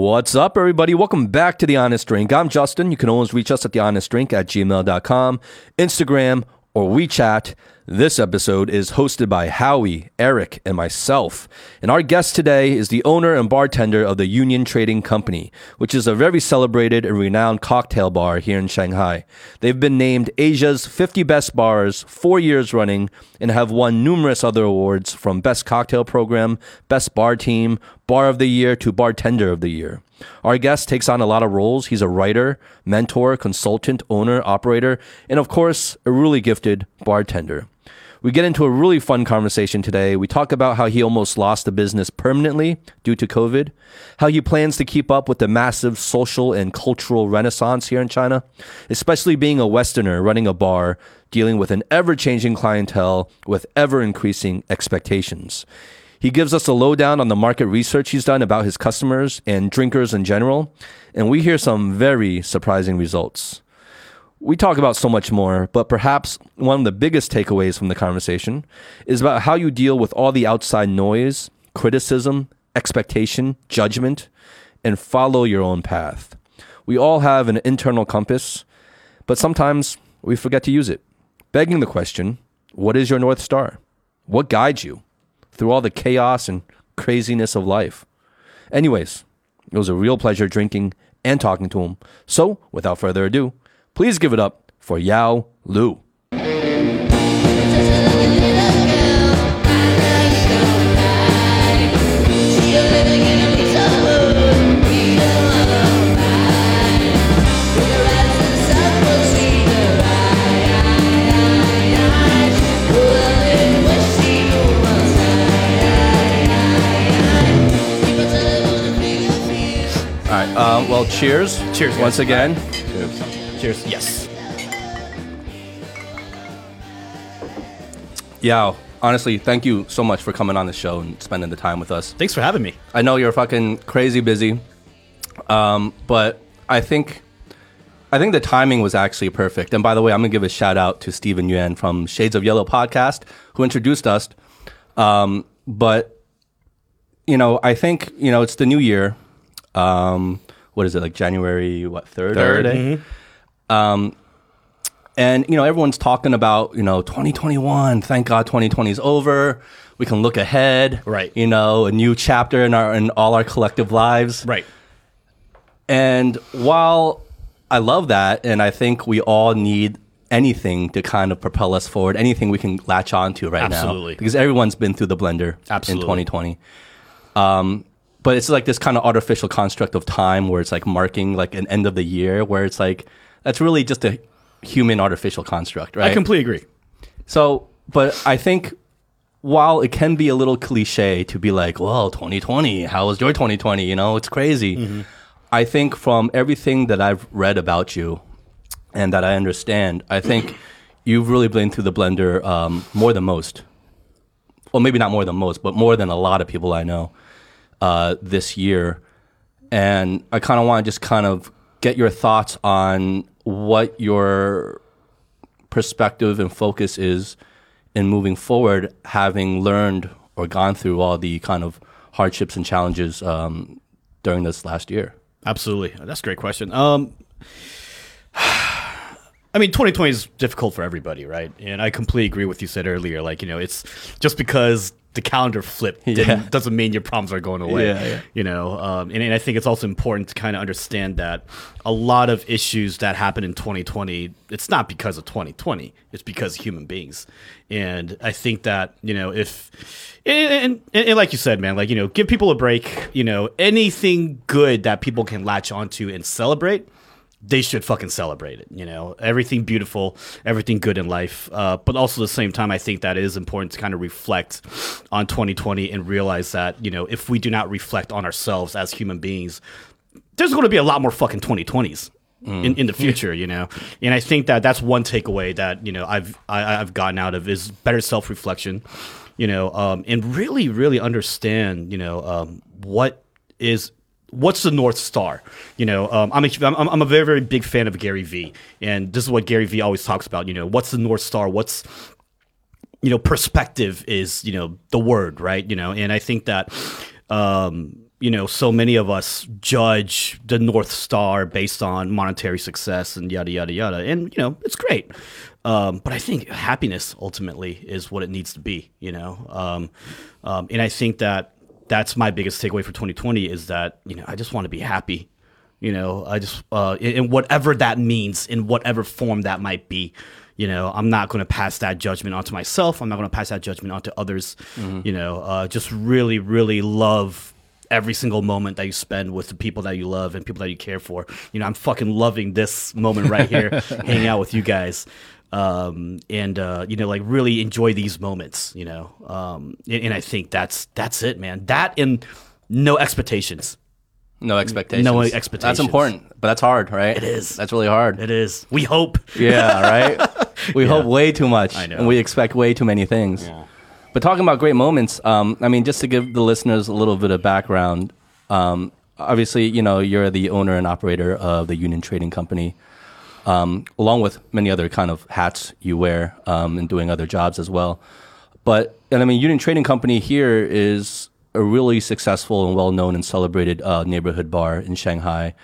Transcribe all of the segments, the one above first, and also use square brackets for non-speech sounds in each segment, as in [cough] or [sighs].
What's up, everybody? Welcome back to The Honest Drink. I'm Justin. You can always reach us at thehonestdrink at gmail.com, Instagram, or WeChat. This episode is hosted by Howie, Eric, and myself. And our guest today is the owner and bartender of the Union Trading Company, which is a very celebrated and renowned cocktail bar here in Shanghai. They've been named Asia's 50 best bars four years running and have won numerous other awards from Best Cocktail Program, Best Bar Team, Bar of the Year to Bartender of the Year. Our guest takes on a lot of roles. He's a writer, mentor, consultant, owner, operator, and of course, a really gifted bartender. We get into a really fun conversation today. We talk about how he almost lost the business permanently due to COVID, how he plans to keep up with the massive social and cultural renaissance here in China, especially being a Westerner running a bar, dealing with an ever changing clientele with ever increasing expectations. He gives us a lowdown on the market research he's done about his customers and drinkers in general, and we hear some very surprising results. We talk about so much more, but perhaps one of the biggest takeaways from the conversation is about how you deal with all the outside noise, criticism, expectation, judgment, and follow your own path. We all have an internal compass, but sometimes we forget to use it. Begging the question, what is your North Star? What guides you through all the chaos and craziness of life? Anyways, it was a real pleasure drinking and talking to him. So, without further ado, Please give it up for Yao Lu. Well, cheers. Cheers, Once again. Cheers. Yes. Yao, honestly, thank you so much for coming on the show and spending the time with us. Thanks for having me. I know you're fucking crazy busy, um, but I think I think the timing was actually perfect. And by the way, I'm gonna give a shout out to Stephen Yuan from Shades of Yellow podcast who introduced us. Um, but you know, I think you know it's the new year. Um, what is it like January what third Third, already? Um, and you know everyone's talking about you know 2021. Thank God 2020 is over. We can look ahead. Right. You know, a new chapter in our in all our collective lives. Right. And while I love that, and I think we all need anything to kind of propel us forward, anything we can latch onto right now. Absolutely. Because everyone's been through the blender Absolutely. in 2020. Um, but it's like this kind of artificial construct of time where it's like marking like an end of the year, where it's like that's really just a human artificial construct, right? I completely agree. So, but I think while it can be a little cliche to be like, well, 2020, how was your 2020? You know, it's crazy. I think from everything that I've read about you and that I understand, I think [clears throat] you've really been through the blender um, more than most. Well, maybe not more than most, but more than a lot of people I know uh, this year. And I kind of want to just kind of get your thoughts on what your perspective and focus is in moving forward, having learned or gone through all the kind of hardships and challenges um, during this last year. Absolutely. That's a great question. Um, [sighs] I mean, 2020 is difficult for everybody, right? And I completely agree with you said earlier. Like, you know, it's just because the calendar flip Yeah. [laughs] doesn't mean your problems are going away. Yeah, yeah. You know, um, and, and I think it's also important to kind of understand that a lot of issues that happen in 2020, it's not because of 2020. It's because of human beings. And I think that, you know, if, and, and, and like you said, man, like, you know, give people a break, you know, anything good that people can latch onto and celebrate, they should fucking celebrate it. You know, everything beautiful, everything good in life. Uh, but also at the same time, I think that it is important to kind of reflect on 2020 and realize that you know if we do not reflect on ourselves as human beings, there's going to be a lot more fucking 2020s. In, in the future, you know, and I think that that's one takeaway that you know I've I, I've gotten out of is better self reflection, you know, um, and really really understand you know um, what is what's the north star? You know um, I'm, a, I'm, I'm a very very big fan of gary vee. And this is what gary vee always talks about you know what's the north star? What's you know perspective is you know the word right? You know and i think that um you know, so many of us judge the North Star based on monetary success and yada yada yada, and you know, it's great. Um, but I think happiness ultimately is what it needs to be, you know. Um, um, and I think that that's my biggest takeaway for 2020 is that you know I just want to be happy, you know. I just uh, in, whatever that means, in whatever form that might be. You know, I'm not going to pass that judgment onto myself. I'm not going to pass that judgment onto others. You know, uh, just really, really love every single moment that you spend with the people that you love and people that you care for. You know, I'm fucking loving this moment right here, [laughs] hanging out with you guys. Um, and uh, you know, like really enjoy these moments, you know. Um, and, and I think that's that's it, man. That and no expectations. No expectations. No expectations. That's important, but that's hard, right? It is. That's really hard. It is. We hope. Yeah, right. [laughs] We hope way too much, I know. and we expect way too many things. But talking about great moments, um, I mean, just to give the listeners a little bit of background, um, obviously, you know, you're the owner and operator of the Union Trading Company, um, along with many other kind of hats you wear um, and doing other jobs as well. But and I mean, Union Trading Company here is a really successful and well known and celebrated uh, neighborhood bar in Shanghai,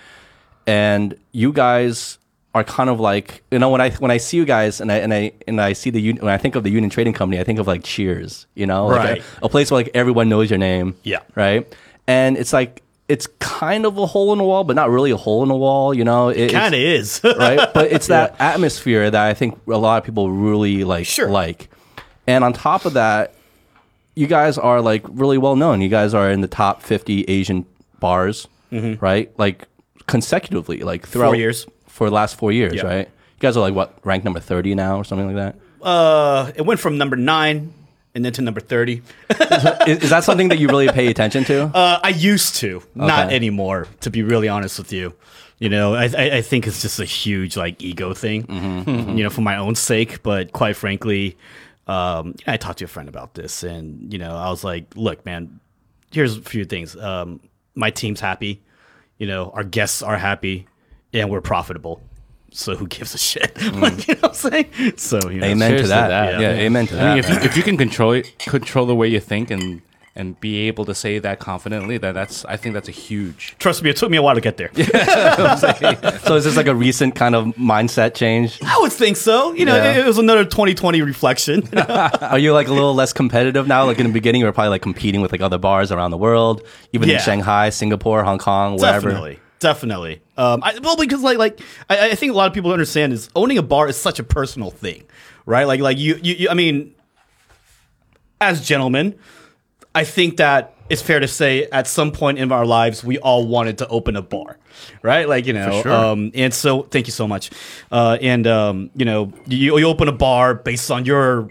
and you guys are kind of like you know when I when I see you guys and I and I and I see the when I think of the Union Trading Company, I think of like Cheers, you know, like Right. a, a place where like everyone knows your name, Yeah. right, and it's like it's kind of a hole in the wall, but not really a hole in the wall, you know, it, it's- Kind of is. [laughs] right? But it's that atmosphere that I think a lot of people really like Sure. like. And on top of that, you guys are like really well known. You guys are in the top 50 Asian bars, right? Like consecutively, like throughout Mm-hmm. Four years. for the last 4 years, Yeah. right? You guys are like what, ranked number 30 now or something like that? uh, it went from number nine and then to number thirty. [laughs] is, is that something that you really pay attention to? [laughs] Uh, I used to, not anymore. To be really honest with you, you know, I, I, think it's just a huge like ego thing, Mm-hmm. you know, for my own sake. But quite frankly, um, I talked to a friend about this, and you know, I was like, "Look, man, here's a few things. Um, my team's happy, you know, our guests are happy, and we're profitable. So who gives a shit? [laughs] like, you know what I'm saying? So you know, Mm. amen to seriously that. that. Yeah, Yeah. amen to that. I that. mean, if you, if you can control it, control the way you think and and be able to say that confidently, that that's I think that's a huge. Trust me, it took me a while to get there. [laughs] [laughs] so is this like a recent kind of mindset change? I would think so. You know, Yeah. it, it was another 2020 reflection. Are you like a little less competitive now? Like in the beginning, you were probably like competing with like other bars around the world, even in Shanghai, Singapore, Hong Kong, wherever. Definitely, definitely. Um, I, well, because like like I, I think a lot of people understand is owning a bar is such a personal thing, right? Like like you you, you I mean, as gentlemen, I think that it's fair to say at some point in our lives we all wanted to open a bar, right? Like you know, sure. um, and so thank you so much. Uh, and um, you know, you, you open a bar based on your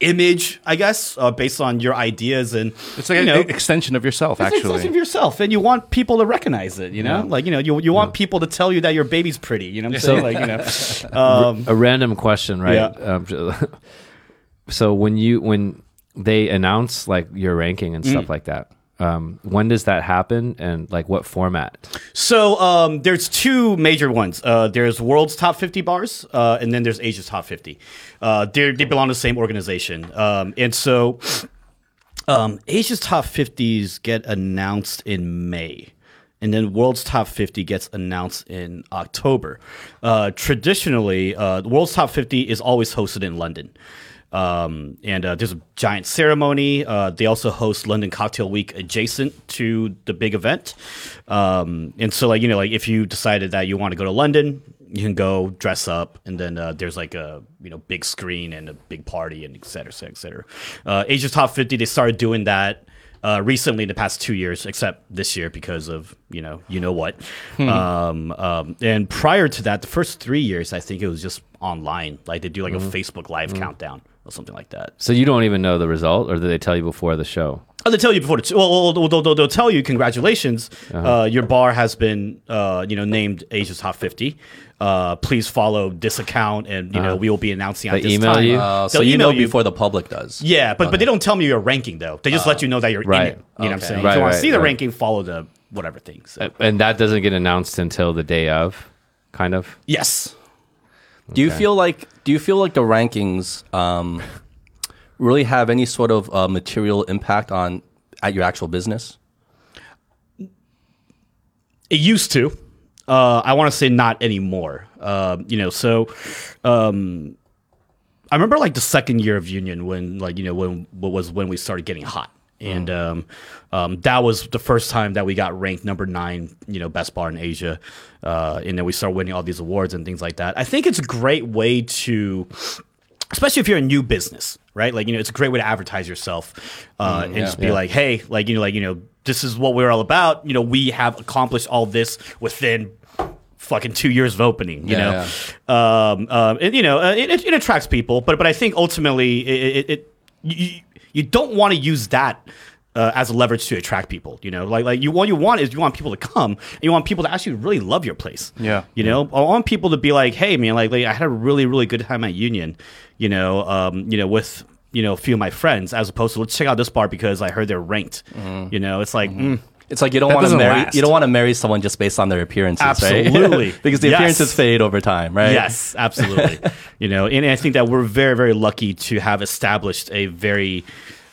image, I guess, uh, based on your ideas and It's like you an extension of yourself, it's an actually. extension of yourself, and you want people to recognize it. You know, Yeah. like you know, you you want people to tell you that your baby's pretty. You know what I'm saying? Like you know, [laughs] um, a random question, right? Yeah. Um, [laughs] so when you when they announce like your ranking and Mm. stuff like that, um, when does that happen and like what format? so um, there's two major ones. Uh, there's world's top 50 bars, uh, and then there's Asia's top 50. Uh, they belong to the same organization, um, and so um, Asia's top 50s get announced in May. And then World's Top 50 gets announced in October. Uh, traditionally, uh, World's Top 50 is always hosted in London. Um, and uh, there's a giant ceremony. Uh, they also host London Cocktail Week adjacent to the big event. Um, and so, like you know, like if you decided that you want to go to London, you can go dress up, and then uh, there's like a you know big screen and a big party and et cetera, et cetera, et cetera. Uh, Asia's Top 50, they started doing that uh, recently in the past two years, except this year because of you know you know what. Um, um, and prior to that, the first three years, I think it was just online. Like they do like a Facebook Live countdown or something like that. So you don't even know the result, or do they tell you before the show? Oh, they tell you before the well, well, well, they'll, they'll, they'll tell you congratulations. uh your bar has been uh, you know named Asia's Top 50. Uh, please follow this account, and you know we will be announcing at They this email time. you? Uh, so They'll you know email you. before the public does. Yeah, but but they don't tell me your ranking though. They just let you know that you're Right. in it. You know what I'm saying? Right, if you want to right, see the right. ranking, follow the whatever thing. So. And that doesn't get announced until the day of, kind of. yes. Do you feel like do you feel like the rankings um, really have any sort of uh, material impact on at your actual business? It used to. Uh, I want to say not anymore. Uh, you know, so um, I remember like the second year of union when like you know when what was when we started getting hot. And um, um, that was the first time that we got ranked number nine, you know, best bar in Asia, uh, and then we started winning all these awards and things like that. I think it's a great way to especially if you're a new business, right? Like, you know, it's a great way to advertise yourself uh, and just be yeah. like, hey, like, you know, like, you know, this is what we're all about. You know, we have accomplished all this within fucking two years of opening, you Yeah, know? Um, um, and, you know, uh, it, it, it attracts people, but, but I think ultimately it, it, it you, you don't want to use that uh, as a leverage to attract people. You know, like like you what you want is you want people to come and you want people to actually really love your place. Yeah. You know, I want people to be like, hey man, like, like I had a really really good time at Union. You know, um, you know with you know a few of my friends as opposed to let's check out this bar because I heard they're ranked. You know, it's like. mm, It's like you don't want to marry last. you don't want to marry someone just based on their appearances, right? Absolutely. [laughs] because the Yes. appearances fade over time, right? Yes, absolutely. [laughs] you know, and I think that we're very, very lucky to have established a very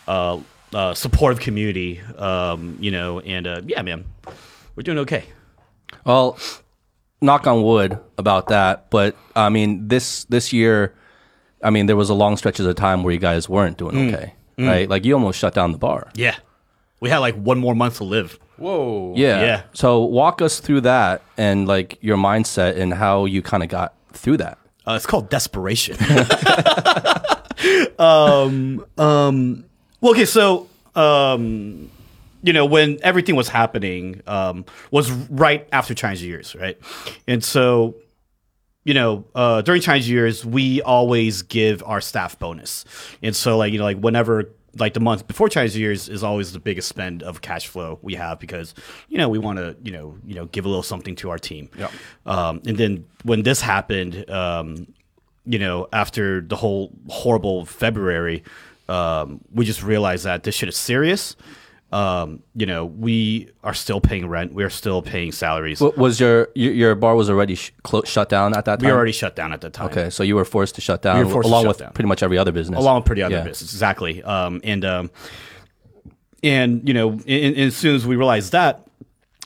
uh, uh, supportive community. Um, you know, and uh, yeah, man, we're doing okay. Well, knock on wood about that, but I mean this this year, I mean there was a long stretches of time where you guys weren't doing okay, right? Like you almost shut down the bar. Yeah, we had like one more month to live. Whoa. Yeah. Yeah. So walk us through that and like your mindset and how you kind of got through that. Uh, it's called desperation. [laughs] [laughs] um, um, well, okay, so um, you know when everything was happening um, was right after Chinese New Year's, right? And so you know uh, during Chinese New Year's we always give our staff bonus, and so like you know like whenever. Like the month before Chinese New Year's is always the biggest spend of cash flow we have because you know we want to you know you know give a little something to our team. Yeah. Um, and then when this happened, um, you know, after the whole horrible February, um, we just realized that this shit is serious. Um, you know, we are still paying rent. We are still paying salaries. Wa- Was your your, bar was already sh- clo- shut down at that time? we already shut down at the time. okay. So you were forced to shut down We were along shut with down. pretty much every other business. along with pretty other Yeah. business exactly um, and um, and you know and, and as soon as we realized that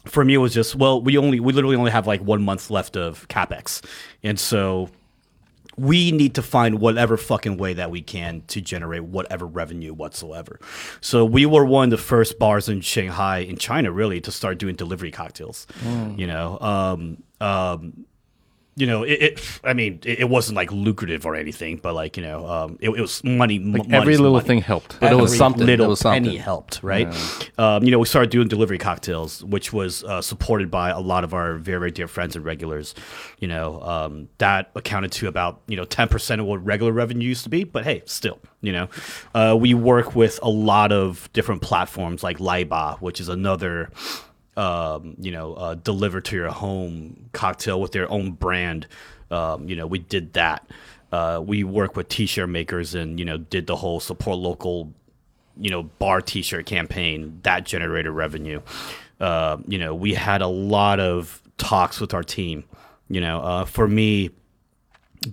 for me it was just well we only we literally only have like one month left of capex and so we need to find whatever fucking way that we can to generate whatever revenue whatsoever. So we were one of the first bars in Shanghai, in China, really, to start doing delivery cocktails. You know, um, um, you know, it, it. I mean, it, it wasn't like lucrative or anything, but like you know, um, it, it was money. Like every little thing helped. But it was Every something. It Little was something. penny helped, right? Um, you know, we started doing delivery cocktails, which was uh, supported by a lot of our very, very dear friends and regulars. You know, um, that accounted to about you know ten percent of what regular revenue used to be. But hey, still, you know, uh, we work with a lot of different platforms like Laiba, which is another um, you know, uh, deliver to your home cocktail with their own brand. Um, you know, we did that. Uh, we work with t-shirt makers and you know did the whole support local, you know, bar t-shirt campaign that generated revenue. Uh, you know, we had a lot of talks with our team. You know, uh, for me,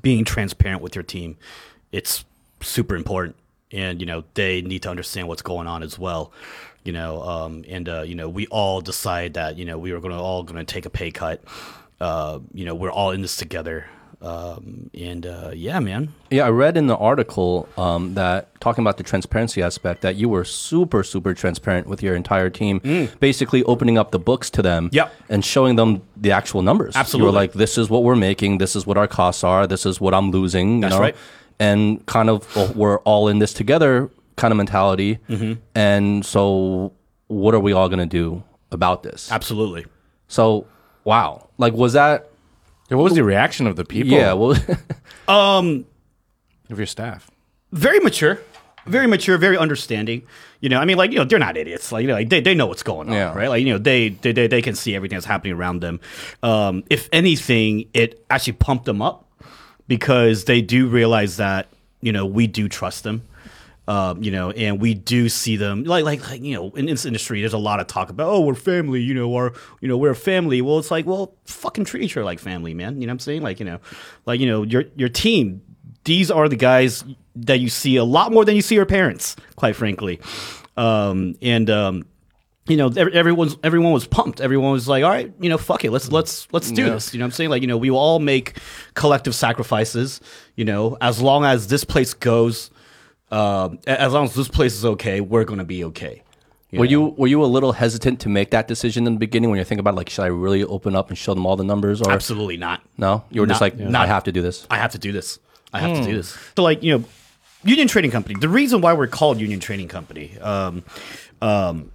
being transparent with your team, it's super important. And, you know, they need to understand what's going on as well. You know, um, and, uh, you know, we all decide that, you know, we were going to all going to take a pay cut. Uh, you know, we're all in this together. Um, and, uh, yeah, man. Yeah, I read in the article um, that talking about the transparency aspect that you were super, super transparent with your entire team, basically opening up the books to them Mm. Yep. and showing them the actual numbers. Absolutely. You were like, this is what we're making, this is what our costs are, this is what I'm losing. You That's know? right. And kind of, well, we're all in this together kind of mentality. Mm-hmm. And so, what are we all going to do about this? Absolutely. So, wow. Like, was that, Yeah, what was the reaction of the people? yeah, well, [laughs] of your staff. very mature, very mature, very understanding. You know, I mean, like you know, they're not idiots. Like you know, like, they they know what's going on, Yeah. right? Like you know, they, they they they can see everything that's happening around them. Um, if anything, it actually pumped them up because they do realize that you know we do trust them. Um, you know, and we do see them like, like, like, you know, in this industry, there's a lot of talk about, oh, we're family, you know, or, you know, we're a family. Well, it's like, well, fucking treat each other like family, man. You know what I'm saying? Like, you know, like, you know, your, your team, these are the guys that you see a lot more than you see your parents, quite frankly. Um, and, um, you know, ev- everyone's everyone was pumped. Everyone was like, "All right, you know, fuck it, let's let's let's do Yeah. this." You know, what I'm saying like, you know, we will all make collective sacrifices. You know, as long as this place goes, um, a- as long as this place is okay, we're gonna be okay. Were you were you a little hesitant to make that decision in the beginning when you're thinking about like should I really open up and show them all the numbers or Absolutely not. no? You were just Not- like not- I have to do this. I have to do this. I have to do this. So, like, you know, Union Trading Company. The reason why we're called Union Trading Company, um, um,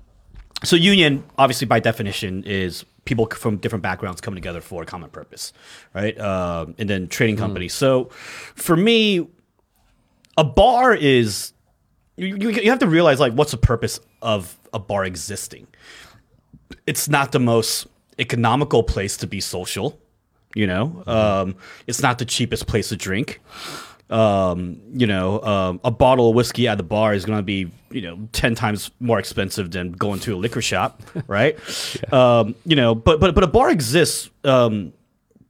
so union, obviously by definition, is people from different backgrounds coming together for a common purpose, right? Um, and then trading company. So, for me, a bar is you, you, have to realize like what's the purpose of a bar existing. It's not the most economical place to be social you know? Um, it's not the cheapest place to drink. Um, you know um, a bottle of whiskey at the bar is going to be you know 10 times more expensive than going to a liquor shop [laughs] right? Um, you know but but but a bar exists um,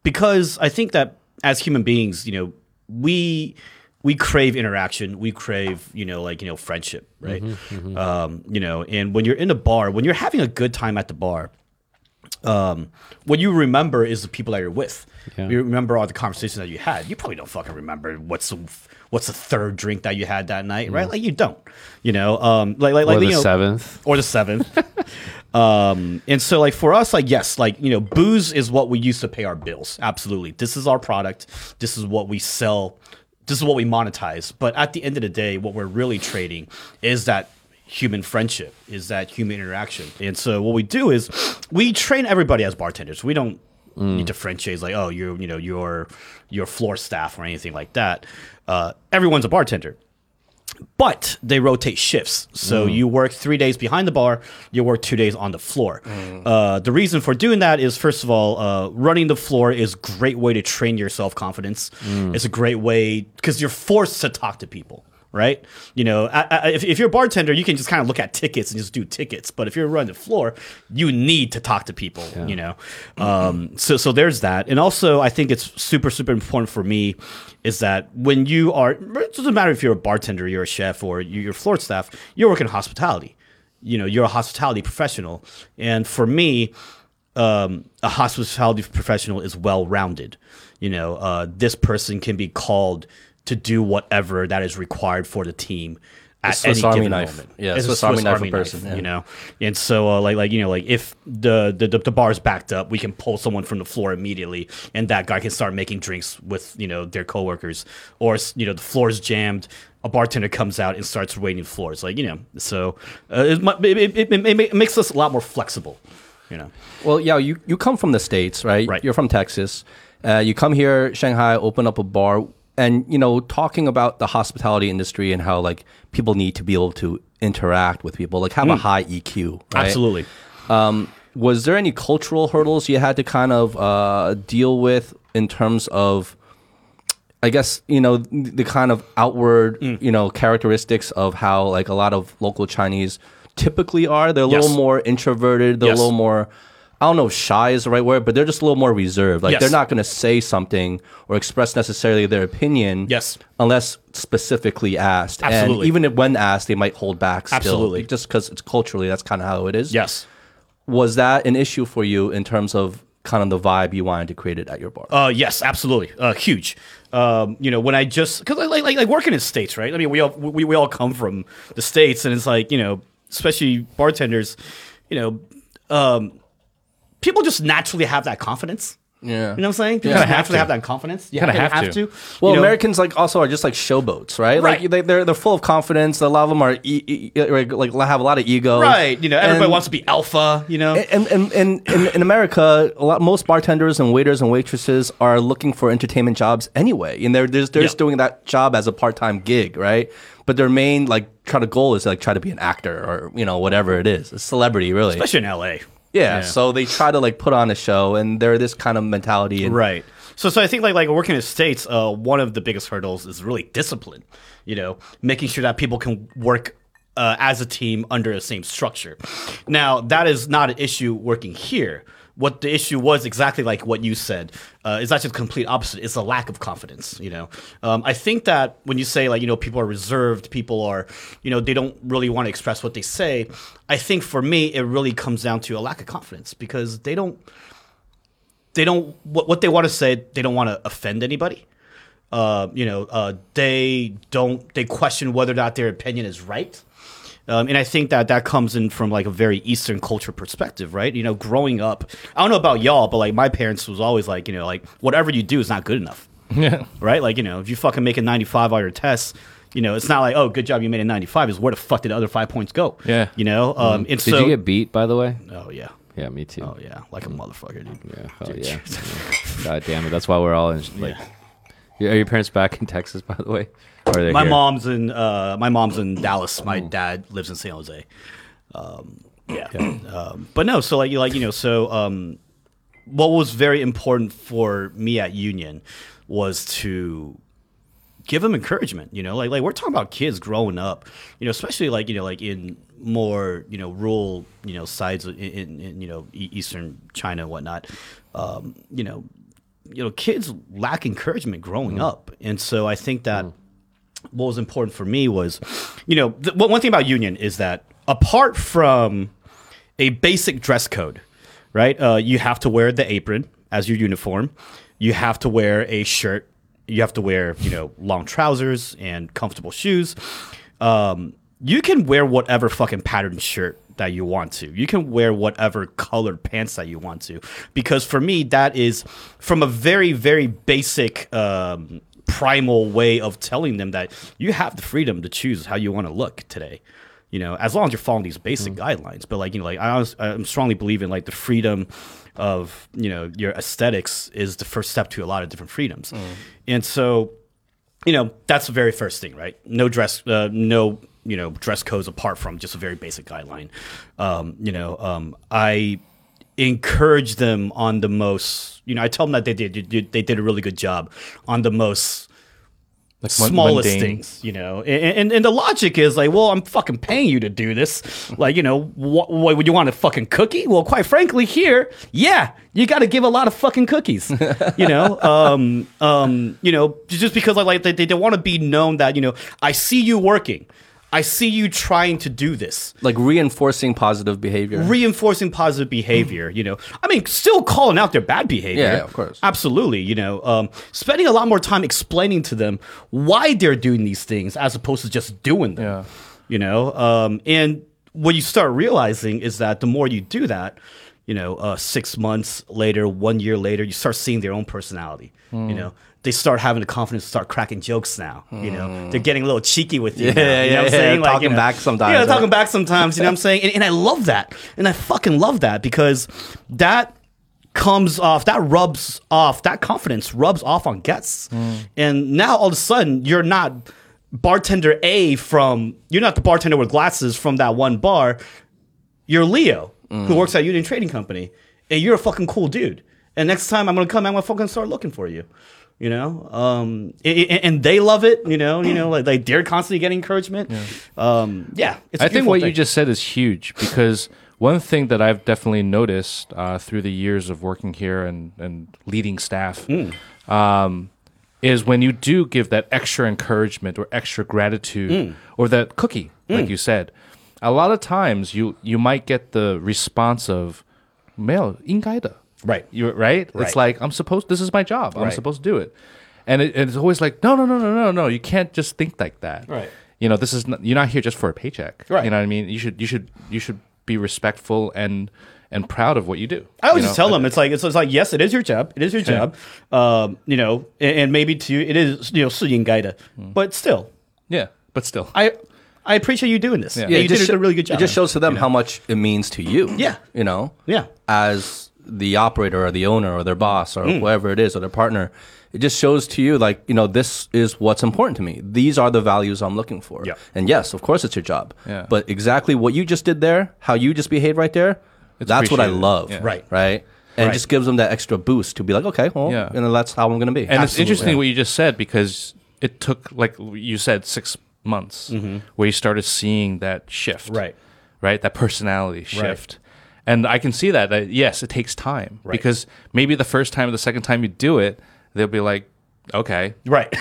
because i think that as human beings you know we we crave interaction we crave you know like you know friendship right Um, you know and when you're in a bar when you're having a good time at the bar um, what you remember is the people that you're with. Yeah. You remember all the conversations that you had. You probably don't fucking remember what's the what's the third drink that you had that night, right? Like you don't, you know, um, like like or like the you know, seventh. or the seventh. [laughs] um, and so like for us, like yes, like you know, booze is what we use to pay our bills. Absolutely, this is our product. This is what we sell. This is what we monetize. But at the end of the day, what we're really trading is that human friendship, is that human interaction. And so what we do is we train everybody as bartenders. We don't need to differentiate like, oh, you're you know your your floor staff or anything like that. Uh, everyone's a bartender but they rotate shifts. So you work three days behind the bar, you work two days on the floor. Uh, the reason for doing that is, first of all, uh, running the floor is a great way to train your self confidence. It's a great way because you're forced to talk to people. Right, you know, I, I, if, if you're a bartender, you can just kind of look at tickets and just do tickets. But if you're running the floor, you need to talk to people. You know, um, so so there's that, and also I think it's super super important for me is that when you are, it doesn't matter if you're a bartender, you're a chef, or you- you're floor staff, you're working hospitality. You know, you're a hospitality professional, and for me, um, a hospitality professional is well rounded. You know, uh, this person can be called to do whatever that is required for the team at Swiss any Army given knife. moment. Yeah, It's a Swiss Army knife of person, yeah. You know, and so uh, like like you know like if the, the the bar is backed up, we can pull someone from the floor immediately, and that guy can start making drinks with you know their coworkers, or you know the floor is jammed. A bartender comes out and starts waiting floors, like you know. So uh, it, mu- it, it, it, it, it makes us a lot more flexible, you know. Well, yeah, you, you come from the States, right? Right. You're from Texas. Uh, you come here, Shanghai, open up a bar, and, you know, talking about the hospitality industry and how, like, people need to be able to interact with people, like, have a high EQ, right? Absolutely. Um, was there any cultural hurdles you had to kind of uh, deal with in terms of, I guess you know the kind of outward Mm. you know characteristics of how like a lot of local Chinese typically are. They're a Yes. little more introverted. They're Yes. a little more. I don't know if shy is the right word, but they're just a little more reserved. Like Yes. they're not going to say something or express necessarily their opinion. Yes. Unless specifically asked. Absolutely. And even if when asked, they might hold back. Still, Absolutely. Just because it's culturally, that's kind of how it is Yes. was that an issue for you in terms of kind of the vibe you wanted to create it at your bar? Uh, yes, absolutely. Uh, huge. Um, you know, when I just because like, like like working in states, right? I mean, we all we, we all come from the states, and it's like you know, especially bartenders, you know, um, people just naturally have that confidence. Yeah. You know what I'm saying? People Yeah. Kinda have naturally to. have that confidence. You Kinda have, have to. to. Well, You know, Americans like also are just like showboats, right? Right. Like they, they're they're full of confidence. A lot of them are e- e- like like, have a lot of ego, right? You know, everybody And- wants to be alpha. You know, And, and, and in, in America, a lot most bartenders and waiters and waitresses are looking for entertainment jobs anyway, and they're they're, they're just doing that job as a part time gig, right? But their main like try to goal is like try to be an actor or you know whatever it is, a celebrity really. especially in LA. Yeah, So they try to like put on a show, and they're this kind of mentality. And, Right. So, so I think like like working in the states, uh, one of the biggest hurdles is really discipline. You know, making sure that people can work uh, as a team under the same structure. Now, that is not an issue working here. What the issue was exactly like what you said. Uh, actually the complete opposite. It's a lack of confidence. You know, um, I think that when you say like you know people are reserved, people are you know they don't really want to express what they say. I think for me it really comes down to a lack of confidence because they don't they don't what, what they want to say they don't want to offend anybody. Uh, you know, uh, they don't they question whether or not their opinion is right. Um, and I think that that comes in from like a very Eastern culture perspective, right? You know, growing up, I don't know about y'all, but like my parents was always like, you know, like whatever you do is not good enough, [laughs] Yeah. right? Like, you know, if you fucking make a 95 on your tests, you know, it's not like, oh, good job, you made a 95. Is where the fuck did the other five points go? Yeah. You know, um, and Did so, you get beat, by the way? oh, yeah. Yeah, me too. Oh, yeah. Like a motherfucker, dude. Yeah, oh, yeah. yeah. [laughs] God damn it. That's why we're all in. Like, are your parents back in Texas, by the way? Or my here? mom's in uh, my mom's in Dallas. My dad lives in San Jose. Um, yeah, Um, but no. So like you like you know so um, what was very important for me at Union was to give them encouragement. You know, like like we're talking about kids growing up. You know, especially like you know like in more you know rural you know sides in, in, in you know eastern China and whatnot. Um, you know, you know kids lack encouragement growing up, and so I think that what was important for me was, you know, one thing about union is that apart from a basic dress code, right? Uh, you have to wear the apron as your uniform. You have to wear a shirt. You have to wear, you know, long trousers and comfortable shoes. Um, you can wear whatever fucking patterned shirt that you want to. You can wear whatever colored pants that you want to. Because for me, that is from a very, very basic um, primal way of telling them that you have the freedom to choose how you want to look today. You know, as long as you're following these basic guidelines. But like, you know, like I honest, I'm strongly believe in like the freedom of, you know, your aesthetics is the first step to a lot of different freedoms. And so you know that's the very first thing right no dress uh, no you know dress codes apart from just a very basic guideline um, you know um, i encourage them on the most you know i tell them that they did they did a really good job on the most mon- smallest mundane. things, you know, and, and and the logic is like, well, I'm fucking paying you to do this. [laughs] Like, you know, what, what would you want a fucking cookie? Well, quite frankly, here, yeah, you got to give a lot of fucking cookies, [laughs] you know, um, um, you know, just because I like, like they they want to be known that you know, I see you working, I see you trying to do this Like reinforcing positive behavior. reinforcing positive behavior. You know, I mean, still calling out their bad behavior. Yeah, of course. absolutely. You know, um, spending a lot more time explaining to them why they're doing these things as opposed to just doing them. Yeah. You know, um, and what you start realizing is that the more you do that, you know, uh, six months later, one year later, you start seeing their own personality. Hmm. You know. They start having the confidence to start cracking jokes now. You know, they're getting a little cheeky with you. Hmm. Yeah, now, you yeah, know what I'm yeah, saying? talking you know, back sometimes, Yeah, right? talking back sometimes. You know what I'm saying? And, and I love that. And I fucking love that because that comes off, that rubs off, that confidence rubs off on guests. And now all of a sudden, you're not bartender A from, you're not the bartender with glasses from that one bar. You're Leo, who works at Union Trading Company. And you're a fucking cool dude. And next time I'm gonna come, I'm gonna fucking start looking for you You know, um, i- i- and they love it. You know, you know, like, like they're constantly getting encouragement. Yeah, um, yeah it's a I think beautiful what you thing. just said is huge because one thing that I've definitely noticed uh, through the years of working here and, and leading staff um, is when you do give that extra encouragement or extra gratitude or that cookie, like you said, a lot of times you you might get the response of, "没有应该的." Right. You right? right? It's like I'm supposed. This is my job. I'm right. supposed to do it. And, it, and it's always like no, no, no, no, no, no. You can't just think like that. Right. You know, this is not, you're not here just for a paycheck. Right. You know what I mean? You should you should you should be respectful and and proud of what you do. I always you know? tell them it's like it's, it's, like yes, it is your job. It is your yeah. job. Um, you know, and, and maybe to it is you know suyin gaida, hmm. but still. Yeah, but still. I I appreciate you doing this. Yeah, yeah you did sh- a really good job. It just shows to them you know? how much it means to you. Yeah, you know. Yeah, as the operator or the owner or their boss Mm. or whoever it is or their partner, it just shows to you like, you know, this is what's important to me. These are the values I'm looking for. Yeah. And yes, of course it's your job. Yeah. But exactly what you just did there, how you just behaved right there, It's that's what I love. Yeah. Right. Right. And Right. it just gives them that extra boost to be like, okay, well, Yeah. you know, that's how I'm going to be. And it's Absolutely. interesting what you just said because it took, like you said, six months where you started seeing that shift. Right. Right. That personality Right. Shift. And I can see that, that yes, it takes time because maybe the first time or the second time you do it, they'll be like, okay, Right.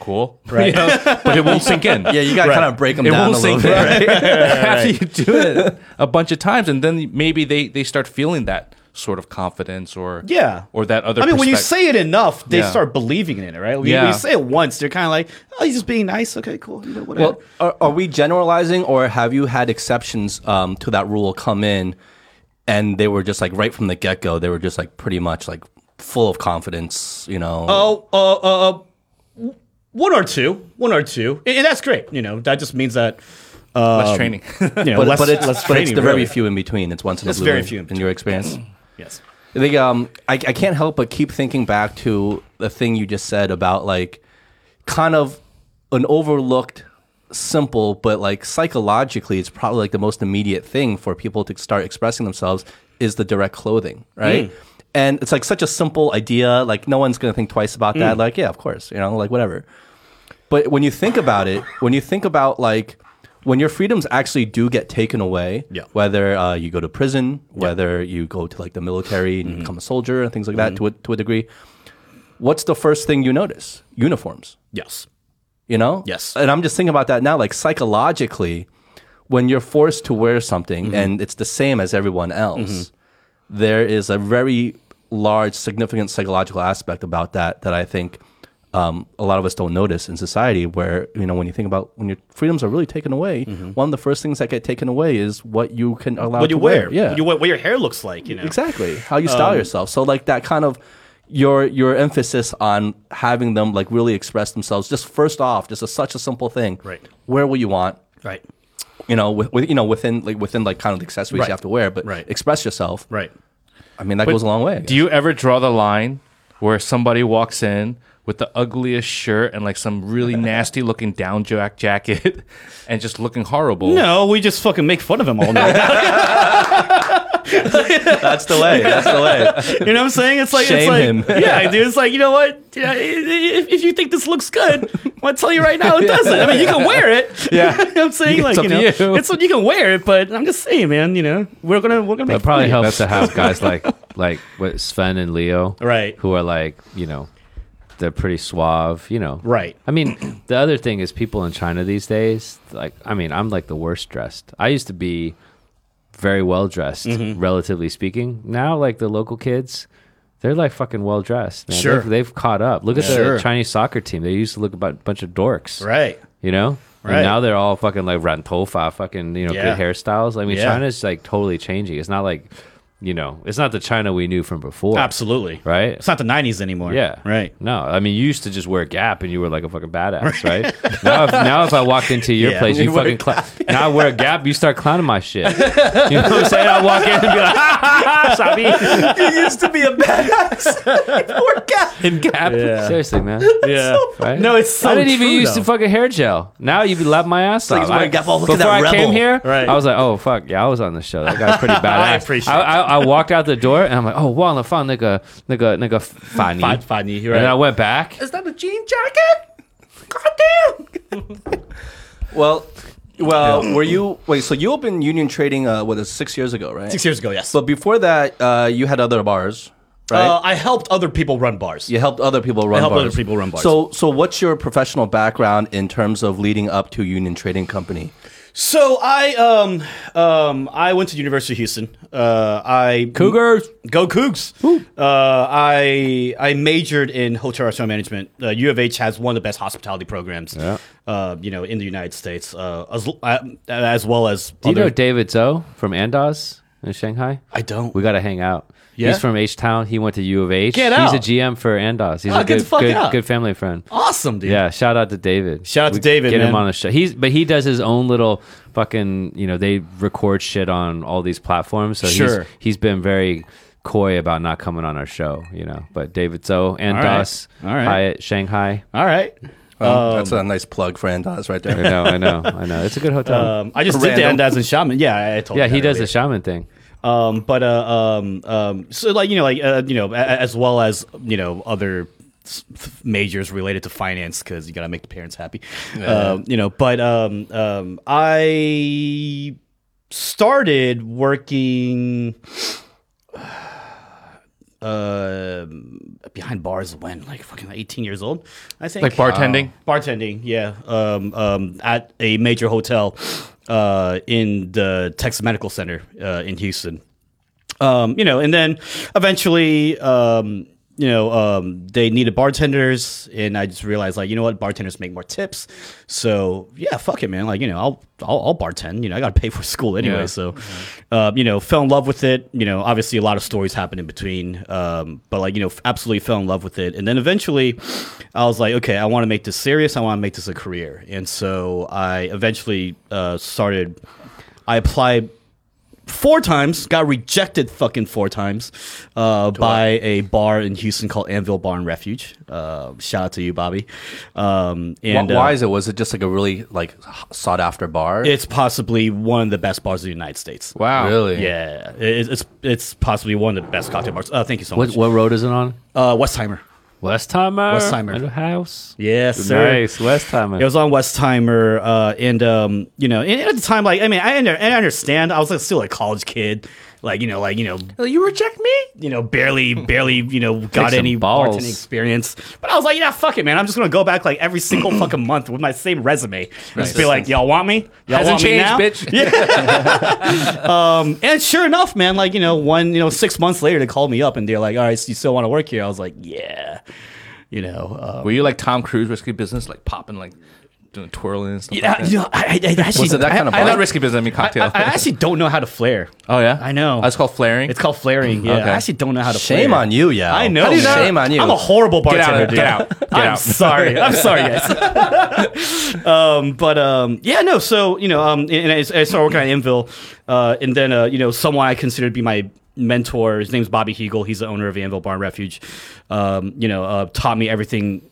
cool. [laughs] Right. but it won't sink in. [laughs] Yeah, you got to kind of break them It down won't a little sink in. bit. [laughs] After you do it a bunch of times, and then maybe they, they start feeling that sort of confidence or Yeah. or that other. I mean, when you say it enough, they Yeah. start believing in it, right? When, Yeah. when you say it once, they're kind of like, "Oh, he's just being nice. Okay, cool. You know, whatever." Well, are, are we generalizing, or have you had exceptions um, to that rule come in, and they were just like right from the get go, they were just like pretty much like full of confidence, you know? oh, uh, uh, uh, one or two, one or two, and, and that's great. You know, that just means that less training. [laughs] you know, but, less, but it's less but it's training, the very few in between. It's once in It's a blue very moon, few in in your experience. [clears throat] Yes. I think um, I, I can't help but keep thinking back to the thing you just said about like kind of an overlooked simple but like psychologically it's probably like the most immediate thing for people to start expressing themselves is the direct clothing right? Mm. And it's like such a simple idea like no one's gonna think twice about that mm. like yeah of course you know like whatever. But when you think about it, when you think about like when your freedoms actually do get taken away, Yeah. whether uh, you go to prison, whether you go to like the military and mm-hmm. become a soldier and things like that mm-hmm. to a, to a degree, what's the first thing you notice? Uniforms, Yes. You know? Yes. And I'm just thinking about that now, like psychologically, when you're forced to wear something mm-hmm. and it's the same as everyone else, mm-hmm. there is a very large, significant psychological aspect about that that I think um, a lot of us don't notice in society. Where you know, when you think about when your freedoms are really taken away, mm-hmm. one of the first things that get taken away is what you can allow What to you wear, Yeah, what, you, what your hair looks like, you know. exactly how you style um, yourself. So like that kind of your your emphasis on having them like really express themselves. Just first off, just a, such a simple thing. Right. Wear what you want Right. you know, with, with you know within like within like kind of the accessories Right. you have to wear, but Right. express yourself. Right. I mean, that goes a long way. Do you ever draw the line where somebody walks in with the ugliest shirt and like some really [laughs] nasty looking down jack jacket [laughs] and just looking horrible? No, we just fucking make fun of him all night. [laughs] guess. [laughs] that's the way. That's the way. [laughs] you know what I'm saying? It's like Shame it's like him. yeah, dude. It's like you know what? Yeah, if, if you think this looks good, I'm gonna tell you right now it [laughs] doesn't. I mean, you can wear it. Yeah. you know what I'm saying like you know, you. it's you can wear it, but I'm just saying, man. You know, we're gonna we're gonna make It probably fun of helps to have guys like like what Sven and Leo, Right. Who are like you know, they're pretty suave, you know. Right. I mean, the other thing is people in China these days. Like, I mean, I'm like the worst dressed. I used to be very well dressed, Mm-hmm. relatively speaking. Now, like the local kids. They're like fucking well dressed. Sure. they've, they've caught up. Look at Sure. the Chinese soccer team. They used to look about a bunch of dorks. Right. you know. Right. And now they're all fucking like rantofa, fucking you know, Yeah. good hairstyles. I mean, Yeah. China's like totally changing. It's not like, you know, it's not the China we knew from before. Absolutely. Right. It's not the '90s anymore. Yeah. Right. No, I mean, you used to just wear Gap and you were like a fucking badass, right? [laughs] now, if, now if I walked into your [laughs] Yeah. place, you, fucking cla- now I wear a Gap, you start clowning my shit. [laughs] You know what I'm saying? I walk in and be like, ha ha ha, sabi. you used to be a badass. In Gap. Yeah. Seriously, man. Yeah. Right? No, it's so I didn't even use the fucking hair gel. Now you lap my ass off. wearing I- Gap. Oh, look at before I came here, Right. I was like, oh fuck, yeah, I was on the show. That guy's pretty badass. I appreciate I, I, I walked out the door and I'm like, oh, 忘了放那个那个那个法尼。 Fa- Fanny, And then I right? went back. Is that a jean jacket? Goddamn. [laughs] well, well, were you wait? So you opened Union Trading uh, what is six years ago, right? Six years ago, yes. But before that, uh, you had other bars, right? uh, I helped other people run bars. You helped other people run helped bars. other people run bars. So, so what's your professional background in terms of leading up to Union Trading Company? So I um um I went to University of Houston. Uh, I Cougars. Go Cougs! Uh, I I majored in hotel restaurant management. Uh, U of H has one of the best hospitality programs. Yeah. Uh, you know, in the United States, uh, as, uh, as well as Do you other- know David Zoe from Andaz in Shanghai? I don't. We got to hang out. Yeah? He's from H Town. He went to U of H. Get out. He's a. GM for Andaz. He's Oh, a get good, the fuck good, out. good family friend. awesome, dude. Yeah, shout out to David. Shout out to David, Get him on the show. He's but he does his own little fucking. You know, they record shit on all these platforms. So Sure. he's he's been very coy about not coming on our show. You know, but David Zoe, Andaz, All right. Hyatt, Shanghai. All right. Well, that's a nice plug for Andaz right there. I know, I know, I know. It's a good hotel. Um, I just did the Andaz and Shaman. Yeah, I, I told yeah, you he does earlier. the shaman thing. Um, but uh, um, um, so like you know, like uh, you know, as well as you know, other majors related to finance because you got to make the parents happy. Um, you know, but um, um, I started working uh behind bars when like fucking 18 years old i think Like bartending? bartending yeah um um at a major hotel uh in the texas medical center uh in houston. Um you know and then eventually um you know um they needed bartenders and i just realized like you know what? Bartenders make more tips. So yeah fuck it man. Like you know i'll i'll, I'll bartend. You know i gotta pay for [laughs] school anyway Yeah. so uh, you know fell in love with it. You know obviously a lot of stories happen in between um but like you know absolutely fell in love with it. And then eventually i was like okay i want to make this serious. I want to make this a career. And so i eventually uh started i applied four times, got rejected fucking four times uh, by a bar in Houston called Anvil Bar and Refuge. Uh, shout out to you, Bobby. Um, and why, why uh, is it? Was it just like a really like sought after bar? it's possibly one of the best bars in the United States. Wow. really. Yeah, it, it's it's possibly one of the best cocktail bars. Uh, thank you so What much. what road is it on? Uh, Westheimer. Westheimer. Westheimer. At a house. Yes, sir. Nice. Westheimer. It was on Westheimer, uh, and um, you know, and at the time, like, I mean, I, I understand. I was like, still a college kid, like, you know, like, you know, You reject me? you know, barely, barely, you know, got any balls. bartending experience. But I was like, yeah, fuck it, man. I'm just gonna go back like every single [clears throat] fucking month with my same resume. Just be like, y'all want me? Y'all Hasn't want me changed, now? bitch. [laughs] Um, and sure enough, man, like you know, one, you know, six months later, they called me up and they're like, all right, so you still want to work here? I was like, yeah, you know, uh, Were you like Tom Cruise, risky business, like popping, like doing twirling and stuff? yeah, like that? you know, I, I, I actually, Was it that kind of I, I not risky business. I mean cocktail. I, I actually don't know how to flare. oh yeah, I know. That's called flaring. It's called flaring. Yeah, Okay. I actually don't know how to. Shame flare. on you, yeah. I know. How do you man. Shame on you. I'm a horrible bartender. Get bartender. out, dude. get out, get I'm out. sorry. I'm [laughs] sorry, guys. [laughs] um, but um, yeah, no. So you know, um, and I, I started working at Anvil, uh, and then uh, you know, someone I consider to be my mentor. His name's Bobby Heugel. He's the owner of Anvil Bar and Refuge. Um, you know, uh, taught me everything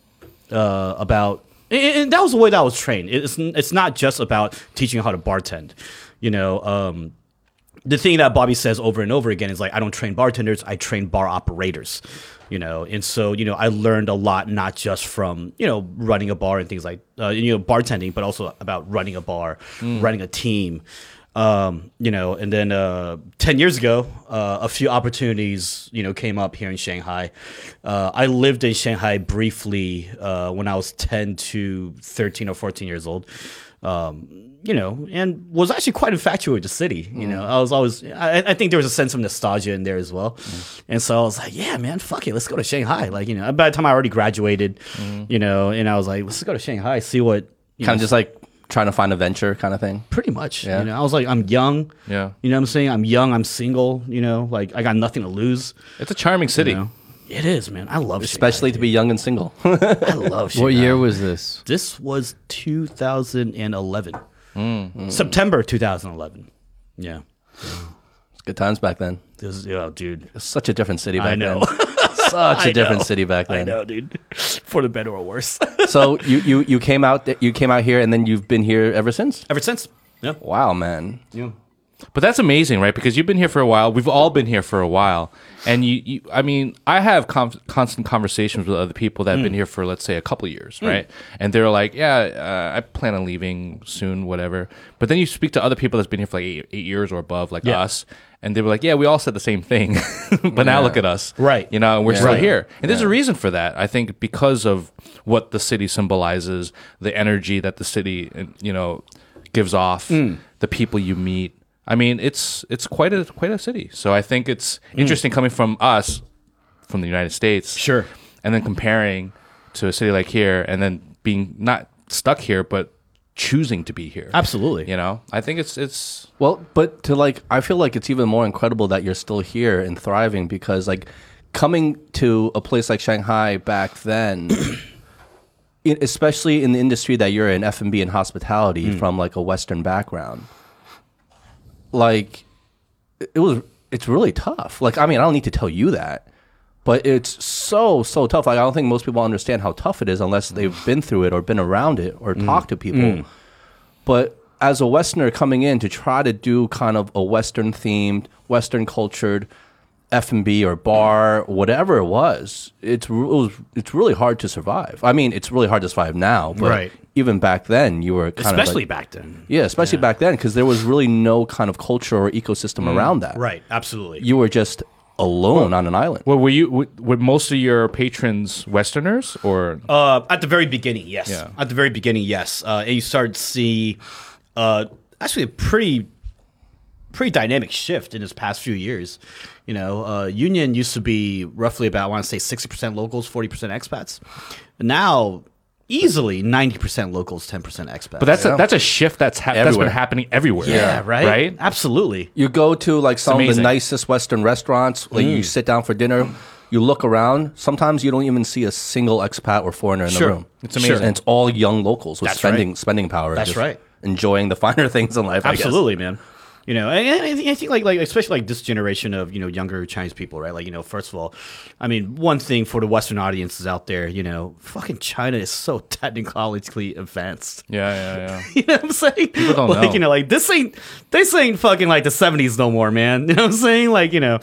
uh, about. And and that was the way that I was trained. It's it's not just about teaching how to bartend. You know, um, the thing that Bobby says over and over again is like, I don't train bartenders, I train bar operators, you know. And so, you know, I learned a lot, not just from, you know, running a bar and things like, uh, you know, bartending, but also about running a bar, running a team, um, you know. And then uh, 10 years ago, uh, a few opportunities, you know, came up here in Shanghai. Uh, I lived in Shanghai briefly uh, when I was 10 to 13 or 14 years old um, you know, and was actually quite infatuated with the city. You know, I was always, I, I think there was a sense of nostalgia in there as well. And so I was like, yeah, man, fuck it, let's go to Shanghai. Like, you know, by the time I already graduated, you know, and I was like, let's go to Shanghai, see what, kind know, of just like trying to find a venture kind of thing. pretty much. Yeah. You know, I was like, I'm young. Yeah. You know what I'm saying? I'm young, I'm single, you know, like I got nothing to lose. it's a charming city. You know? It is, man. I love it. Especially to be young and single. [laughs] I love Shanghai. What year was this? This was 2011. Mm. September 2011. Yeah. It's good times back then. This is, oh, dude. It's such a different city back I know. then. [laughs] Such a different know. city back then. I know, dude. [laughs] For the better or worse. [laughs] So you, you you came out you came out here and then you've been here ever since. Ever since. Yeah. Wow, man. Yeah. But that's amazing, right? Because you've been here for a while. We've all been here for a while, and you, you I mean, I have com- constant conversations with other people that have been here for, let's say, a couple of years, right? And they're like, "Yeah, uh, I plan on leaving soon, whatever." But then you speak to other people that's been here for like eight, eight years or above, like Yeah. us, and they were like, "Yeah, we all said the same thing, [laughs] but now look at us, Right. You know, and we're still Right. here, and there's a reason for that. I think because of what the city symbolizes, the energy that the city, you know, gives off, hmm. the people you meet. I mean, it's it's quite a quite a city. So I think it's hmm. interesting coming from us, from the United States, Sure. and then comparing to a city like here, and then being not stuck here, but choosing to be here. Absolutely. You know, I think it's it's Well, but to like, I feel like it's even more incredible that you're still here and thriving because like coming to a place like Shanghai back then, [clears throat] i- especially in the industry that you're in, F and B and hospitality, hmm. from like a Western background, like it it was, it's really tough. Like, I mean, I don't need to tell you that. But it's so so tough. Like I don't think most people understand how tough it is unless they've mm. been through it or been around it or mm. talked to people. Mm. But as a Westerner coming in to try to do kind of a Western themed, Western cultured F and B or bar, whatever it was, it's it was, it's really hard to survive. I mean, it's really hard to survive now, but Right. even back then, you were kind especially of like, back then. yeah, especially back then, because there was really no kind of culture or ecosystem around that. Mm. Right, absolutely. You were just alone on an island. Well, were you were, were most of your patrons Westerners or? Uh, at the very beginning, yes. Yeah. At the very beginning, yes. Uh, and you start to see uh, actually a pretty pretty dynamic shift in this past few years. You know, uh, Union used to be roughly about I want to say sixty percent locals, forty percent expats. Now, easily ninety percent locals, ten percent expats. but that's a, that's a shift that's ha- that's been Everywhere. happening everywhere. yeah, right, Right. Absolutely. You go to like some of the amazing. nicest Western restaurants, like Mm. you sit down for dinner, you look around. Sometimes you don't even see a single expat or foreigner in Sure. the room. It's amazing. and it's all young locals with That's spending right. spending power. That's just right. Enjoying the [laughs] finer things in life. I guess. Absolutely, man. You know, and and I think- I think like like especially like this generation of you know younger Chinese people, right? Like you know, first of all, I mean, one thing for the Western audiences out there, you know, fucking China is so [laughs] technologically advanced. Yeah, yeah, yeah. [laughs] You know what I'm saying? People don't like know. you know, like this ain't this ain't fucking like the '70s no more, man. [laughs] You know what I'm saying? Like you know,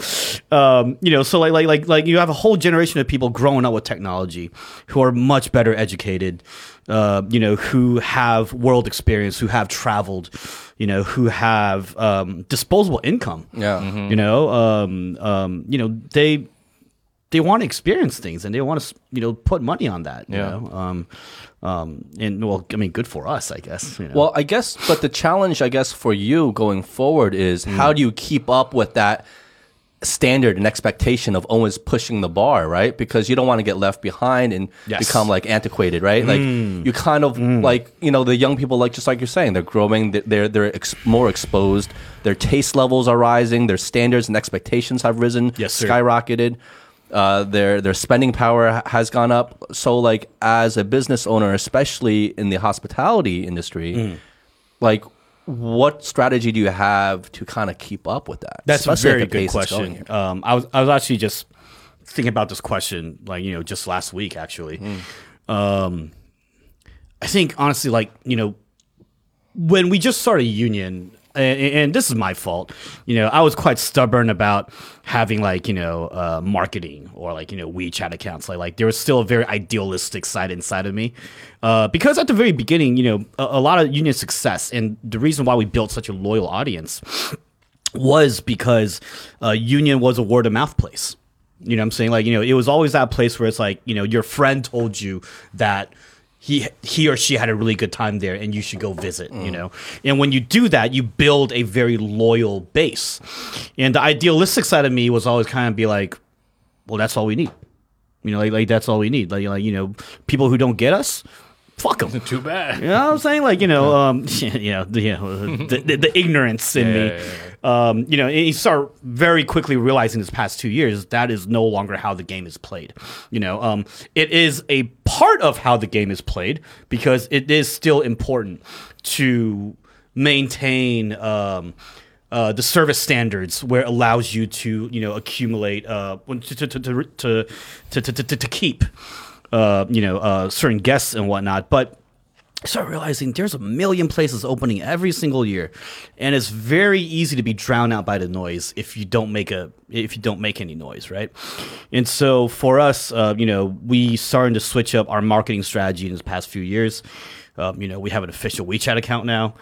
um, you know, so like like like like you have a whole generation of people growing up with technology who are much better educated. Uh, you know, who have world experience, who have traveled, you know, who have um, disposable income. Yeah. Mm-hmm. You know, um, um, you know, they they want to experience things and they want to you know put money on that. You Yeah. know, um, um, and well, I mean, good for us, I guess. You know? Well, I guess, but the challenge, I guess, for you going forward is how do you keep up with that standard and expectation of always pushing the bar, right? Because you don't want to get left behind and Yes. become like antiquated, right? Like you kind of like you know the young people, like just like you're saying, they're growing, they're they're, they're ex- more exposed, their taste levels are rising, their standards and expectations have risen, Yes, sir. skyrocketed. Uh, their their spending power has gone up. So, like as a business owner, especially in the hospitality industry, Mm. like what strategy do you have to kind of keep up with that? That's Especially a very good pace it's going question. Um, I was I was actually just thinking about this question, like you know, just last week actually. Um, I think honestly, like you know, when we just started Union, and, and this is my fault. You know, I was quite stubborn about having like you know uh, marketing or like you know WeChat accounts. Like like there was still a very idealistic side inside of me, uh, because at the very beginning, you know, a, a lot of Union success and the reason why we built such a loyal audience was because uh, Union was a word of mouth place. You know I'm saying? Like, you know, it was always that place where it's like, you know, your friend told you that he he or she had a really good time there and you should go visit, you know. And when you do that, you build a very loyal base. And the idealistic side of me was always kind of be like, well, that's all we need. You know, like, like that's all we need. Like, like you know, people who don't get us, fuck them. [laughs] Too bad. You know what I'm saying? Like, you know, um, [laughs] you know, the, the, the, the ignorance in me. Yeah, yeah, Um, you know, and you start very quickly realizing this past two years that is no longer how the game is played. You know, um, it is a part of how the game is played because it is still important to maintain um, uh, the service standards where it allows you to, you know, accumulate uh, to to to to, to, to, to, to keep uh, you know, uh, certain guests and whatnot. But I started realizing there's a million places opening every single year, and it's very easy to be drowned out by the noise if you don't make a if you don't make any noise, right? And so for us, uh, you know, we started to switch up our marketing strategy in the past few years. Um, you know, we have an official WeChat account now.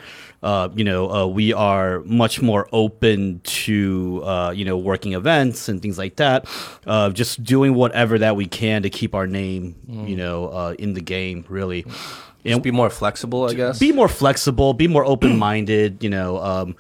Uh, you know, uh, we are much more open to uh, you know working events and things like that. Uh, just doing whatever that we can to keep our name, you know, uh, in the game, really. And Be more flexible, I guess. be more flexible, be more open minded. You know, um,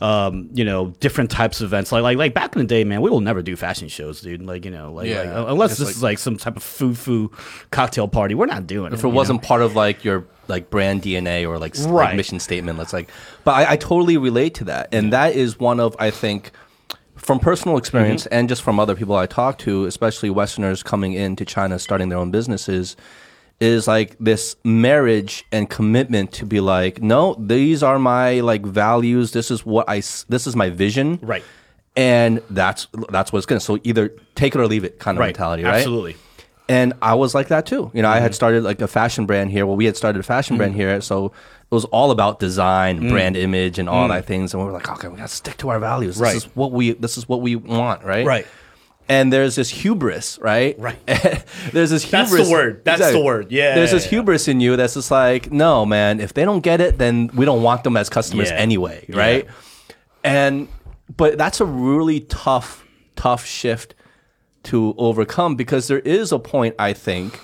um, you know, different types of events. Like, like, like back in the day, man, we will never do fashion shows, dude. Like, you know, like, Yeah. like, uh, unless this like- is like some type of foo foo cocktail party, we're not doing it. if it wasn't part of like your like brand DNA or like, s- like mission statement, let's like. But I, I totally relate to that, and that is one of I think from personal experience Mm-hmm. and just from other people I talk to, especially Westerners coming into China, starting their own businesses, is like this marriage and commitment to be like, no, these are my like values. This is what i This is my vision. Right. And that's that's what's gonna. So either take it or leave it kind of right, mentality, right? Absolutely. And I was like that too. You know, I had mm-hmm. started like a fashion brand here. Well, we had started a fashion brand mm-hmm. here, so it was all about design, mm. brand image, and all mm. that things. And we were like, okay, we gotta stick to our values. right. This is what we. This is what we want, right? Right. And there's this hubris, right? Right. [laughs] there's this hubris. That's the word. That's the word. Yeah, There's this yeah, yeah. hubris in you that's just like, no, man. If they don't get it, then we don't want them as customers Yeah. anyway, Yeah. right? And but that's a really tough, tough shift to overcome because there is a point I think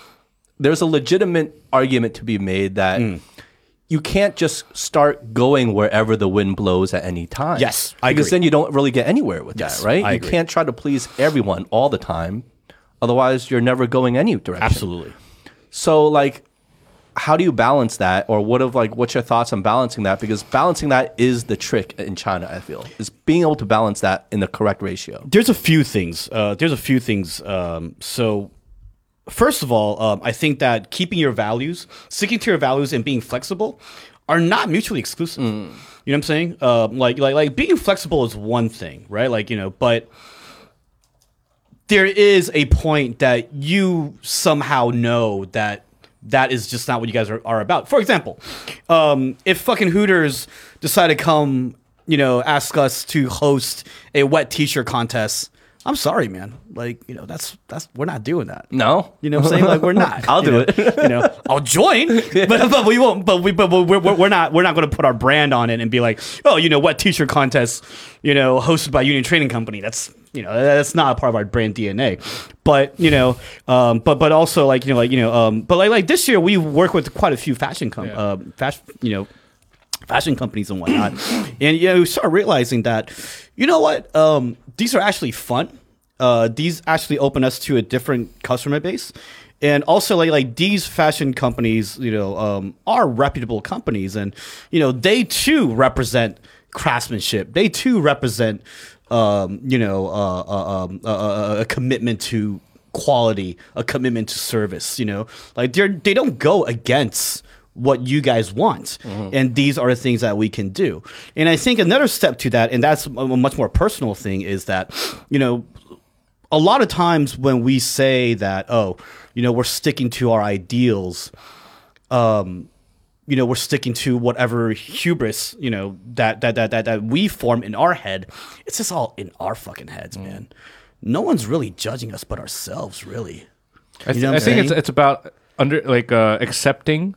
there's a legitimate argument to be made that Mm. You can't just start going wherever the wind blows at any time. Yes, I because agree. then you don't really get anywhere with Yes, that, right? I you agree. can't try to please everyone all the time. Otherwise, you're never going any direction. Absolutely. So like how do you balance that or what of like what's your thoughts on balancing that because balancing that is the trick in China I feel is being able to balance that in the correct ratio. There's a few things. Uh, there's a few things. Um, so, first of all, um, I think that keeping your values, sticking to your values, and being flexible are not mutually exclusive. You know what I'm saying? Um, like, like, like being flexible is one thing, right? Like, you know, but there is a point that you somehow know that that is just not what you guys are, are about. For example, um, if fucking Hooters decide to come, you know, ask us to host a wet T-shirt contest, I'm sorry, man. Like, you know, that's that's we're not doing that. No? You know what I'm saying? Like we're not. [laughs] I'll do know? it. [laughs] You know, I'll join, but, but we won't. But we but we're, we're, not we're not going to put our brand on it and be like, oh, you know, what t-shirt contest, you know, hosted by Union Trading Company. That's you know that's not a part of our brand DNA. But you know, um, but but also like you know like you know, um, but like like this year we work with quite a few fashion com- Yeah. uh, fashion you know fashion companies and whatnot. [coughs] and you know, start realizing that, you know what, um, these are actually fun. Uh, these actually open us to a different customer base. And also, like like these fashion companies, you know, um, are reputable companies, and you know they too represent craftsmanship. They too represent, um, you know, uh, uh, um, uh, uh, a commitment to quality, a commitment to service. You know, like they're they don't go against what you guys want. And these are the things that we can do. And I think another step to that, and that's a much more personal thing, is that, you know, a lot of times when we say that, oh, you know, we're sticking to our ideals, um, you know, we're sticking to whatever hubris, you know, that that that that, that we form in our head, it's just all in our fucking heads, man. No one's really judging us but ourselves, really. I, th- know I think it's it's about under like uh, accepting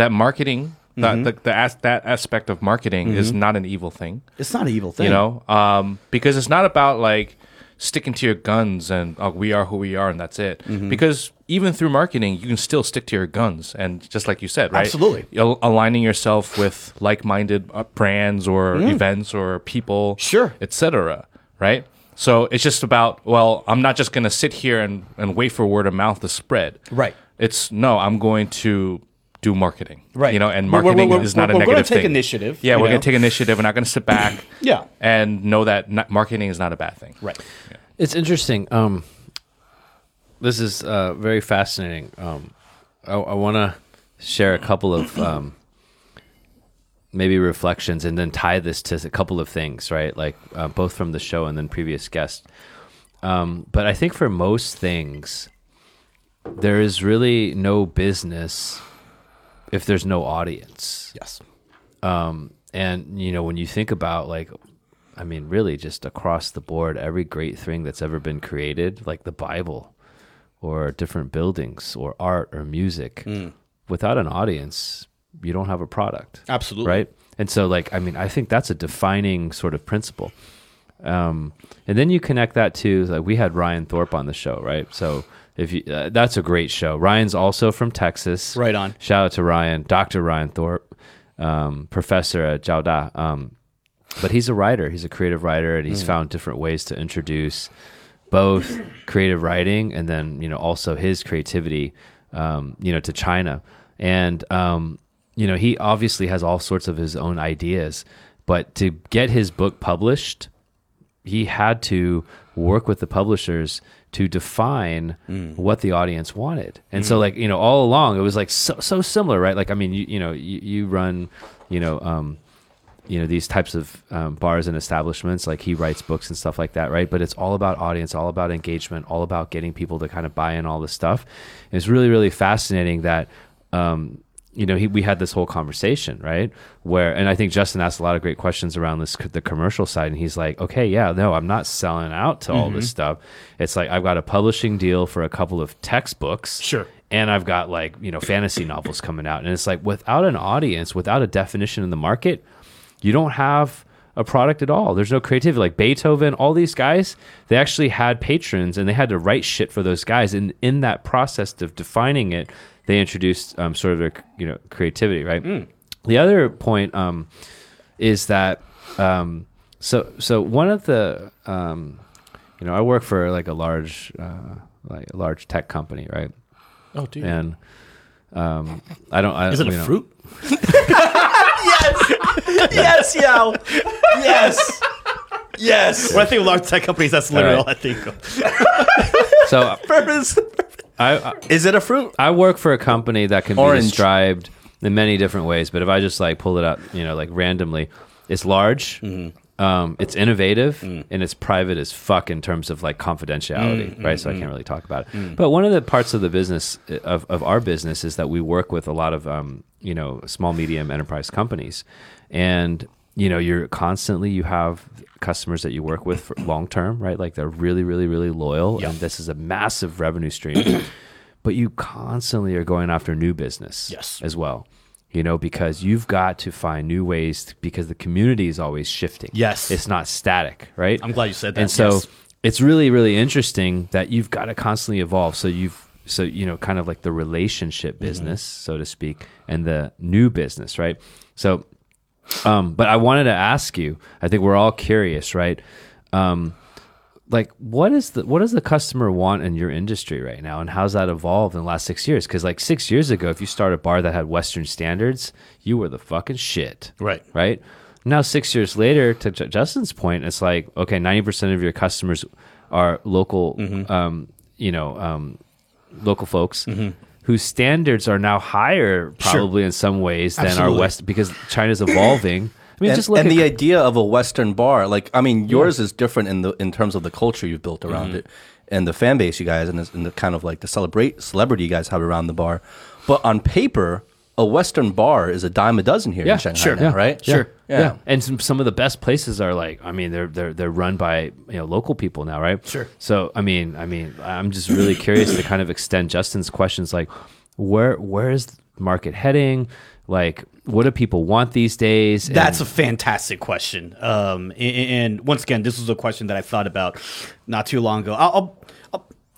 that marketing Mm-hmm. that the, the as, that aspect of marketing is not an evil thing. It's not an evil thing. You know, um, because it's not about like sticking to your guns and oh, we are who we are and that's it. Mm-hmm. Because even through marketing, you can still stick to your guns and just like you said, right? Absolutely. Al- aligning yourself with like-minded uh, brands or events or people, Mm. Sure. etc. Right. So it's just about well, I'm not just going to sit here and, and wait for word of mouth to spread. Right. It's no, I'm going to do marketing. Right. You know, and We're- we're- marketing we're- is not a we're- we're gonna negative take thing. initiative, Yeah, we're going to take initiative. We're not going to sit back. [clears throat] Yeah. And know that not, marketing is not a bad thing. Right. It's interesting. Um, this is uh, very fascinating. Um, I, I want to share a couple of [clears throat] um, maybe reflections and then tie this to a couple of things, right? Like uh, both from the show and then previous guests. Um, but I think for most things, there is really no business if there's no audience. Yes. um, and you know when you think about like i mean really just across the board every great thing that's ever been created like the bible or different buildings or art or music without an audience you don't have a product. Absolutely. right? And so like i mean i think that's a defining sort of principle. Um, and then you connect that to like we had ryan thorpe on the show right? So if you uh, that's a great show ryan's also from texas Right on. Shout out to Ryan, Dr. Ryan Thorpe, um, professor at Jiaoda. Um, but he's a writer. He's a creative writer, and he's found different ways to introduce both creative writing and then you know also his creativity, um, you know, to China. And um, you know, he obviously has all sorts of his own ideas, but to get his book published, he had to work with the publishers to define what the audience wanted. And so like, you know, all along it was like so so similar, right? Like I mean, you you know, you, you run, you know, um you know these types of um, bars and establishments like he writes books and stuff like that right but it's all about audience all about engagement all about getting people to kind of buy in all this stuff and it's really really fascinating that um, you know, he, we had this whole conversation, right? Where, and I think Justin asked a lot of great questions around this, the commercial side. And he's like, okay, yeah, no, I'm not selling out to all Mm-hmm. this stuff. It's like, I've got a publishing deal for a couple of textbooks. Sure. And I've got like, you know, fantasy novels coming out. And it's like, without an audience, without a definition in the market, you don't have a product at all. There's no creativity. Like Beethoven, all these guys, they actually had patrons and they had to write shit for those guys. And in that process of defining it, they introduced um, sort of their you know creativity, right? The other point um, is that um, so so one of the um, you know I work for like a large uh, like a large tech company, right? Oh, dude. And um, I don't. I, Is it a know, fruit? [laughs] yes, yes, yo. Yes. Yes. When I think of large tech companies, that's literally All all, right. I think of. [laughs] So [laughs] Purpose. I, I Is it a fruit? I work for a company that can Orange. be described in many different ways, but if I just like pull it up, you know, like randomly, it's large, mm-hmm. um, it's innovative, mm. and it's private as fuck in terms of like confidentiality, mm, right? Mm, so I can't really talk about it. But one of the parts of the business uh, of, of our business is that we work with a lot of um, you know small medium enterprise companies, and you know you're constantly you have customers that you work with for long term, right? Like they're really, really, really loyal, and this is a massive revenue stream [clears throat] but you constantly are going after new business Yes. as well you know because you've got to find new ways to- because the community is always shifting Yes. it's not static right I'm glad you said that, and so yes. it's really really interesting that you've got to constantly evolve so you've so you know kind of like the relationship Mm-hmm. business so to speak and the new business right so um but i wanted to ask you i think we're all curious right? Um like what is the what does the customer want in your industry right now? And how's that evolved in the last six years? Because like six years ago if you start a bar that had western standards you were the fucking shit. Right. right? Now six years later to J- justin's point it's like okay 90% of your customers are local um, you know um, local folks whose standards are now higher probably in some ways than our Absolutely. west because china's evolving. I mean and, just look and at the idea of a Western bar, like I mean, yours is different in the in terms of the culture you've built around mm-hmm. it, and the fan base you guys, and, the- and the kind of like the celebrate celebrity you guys have around the bar. But on paper, a Western bar is a dime a dozen here in Shanghai, sure. now, right? Sure. Yeah. Yeah. And some, some of the best places are like, I mean, they're they're they're run by you know local people now, right? Sure. So I mean, I mean, I'm just really curious to kind of extend Justin's questions, like, where where is the market heading? Like, what do people want these days? And- That's a fantastic question. Um, and, and once again, this was a question that I thought about not too long ago. I'll, I'll,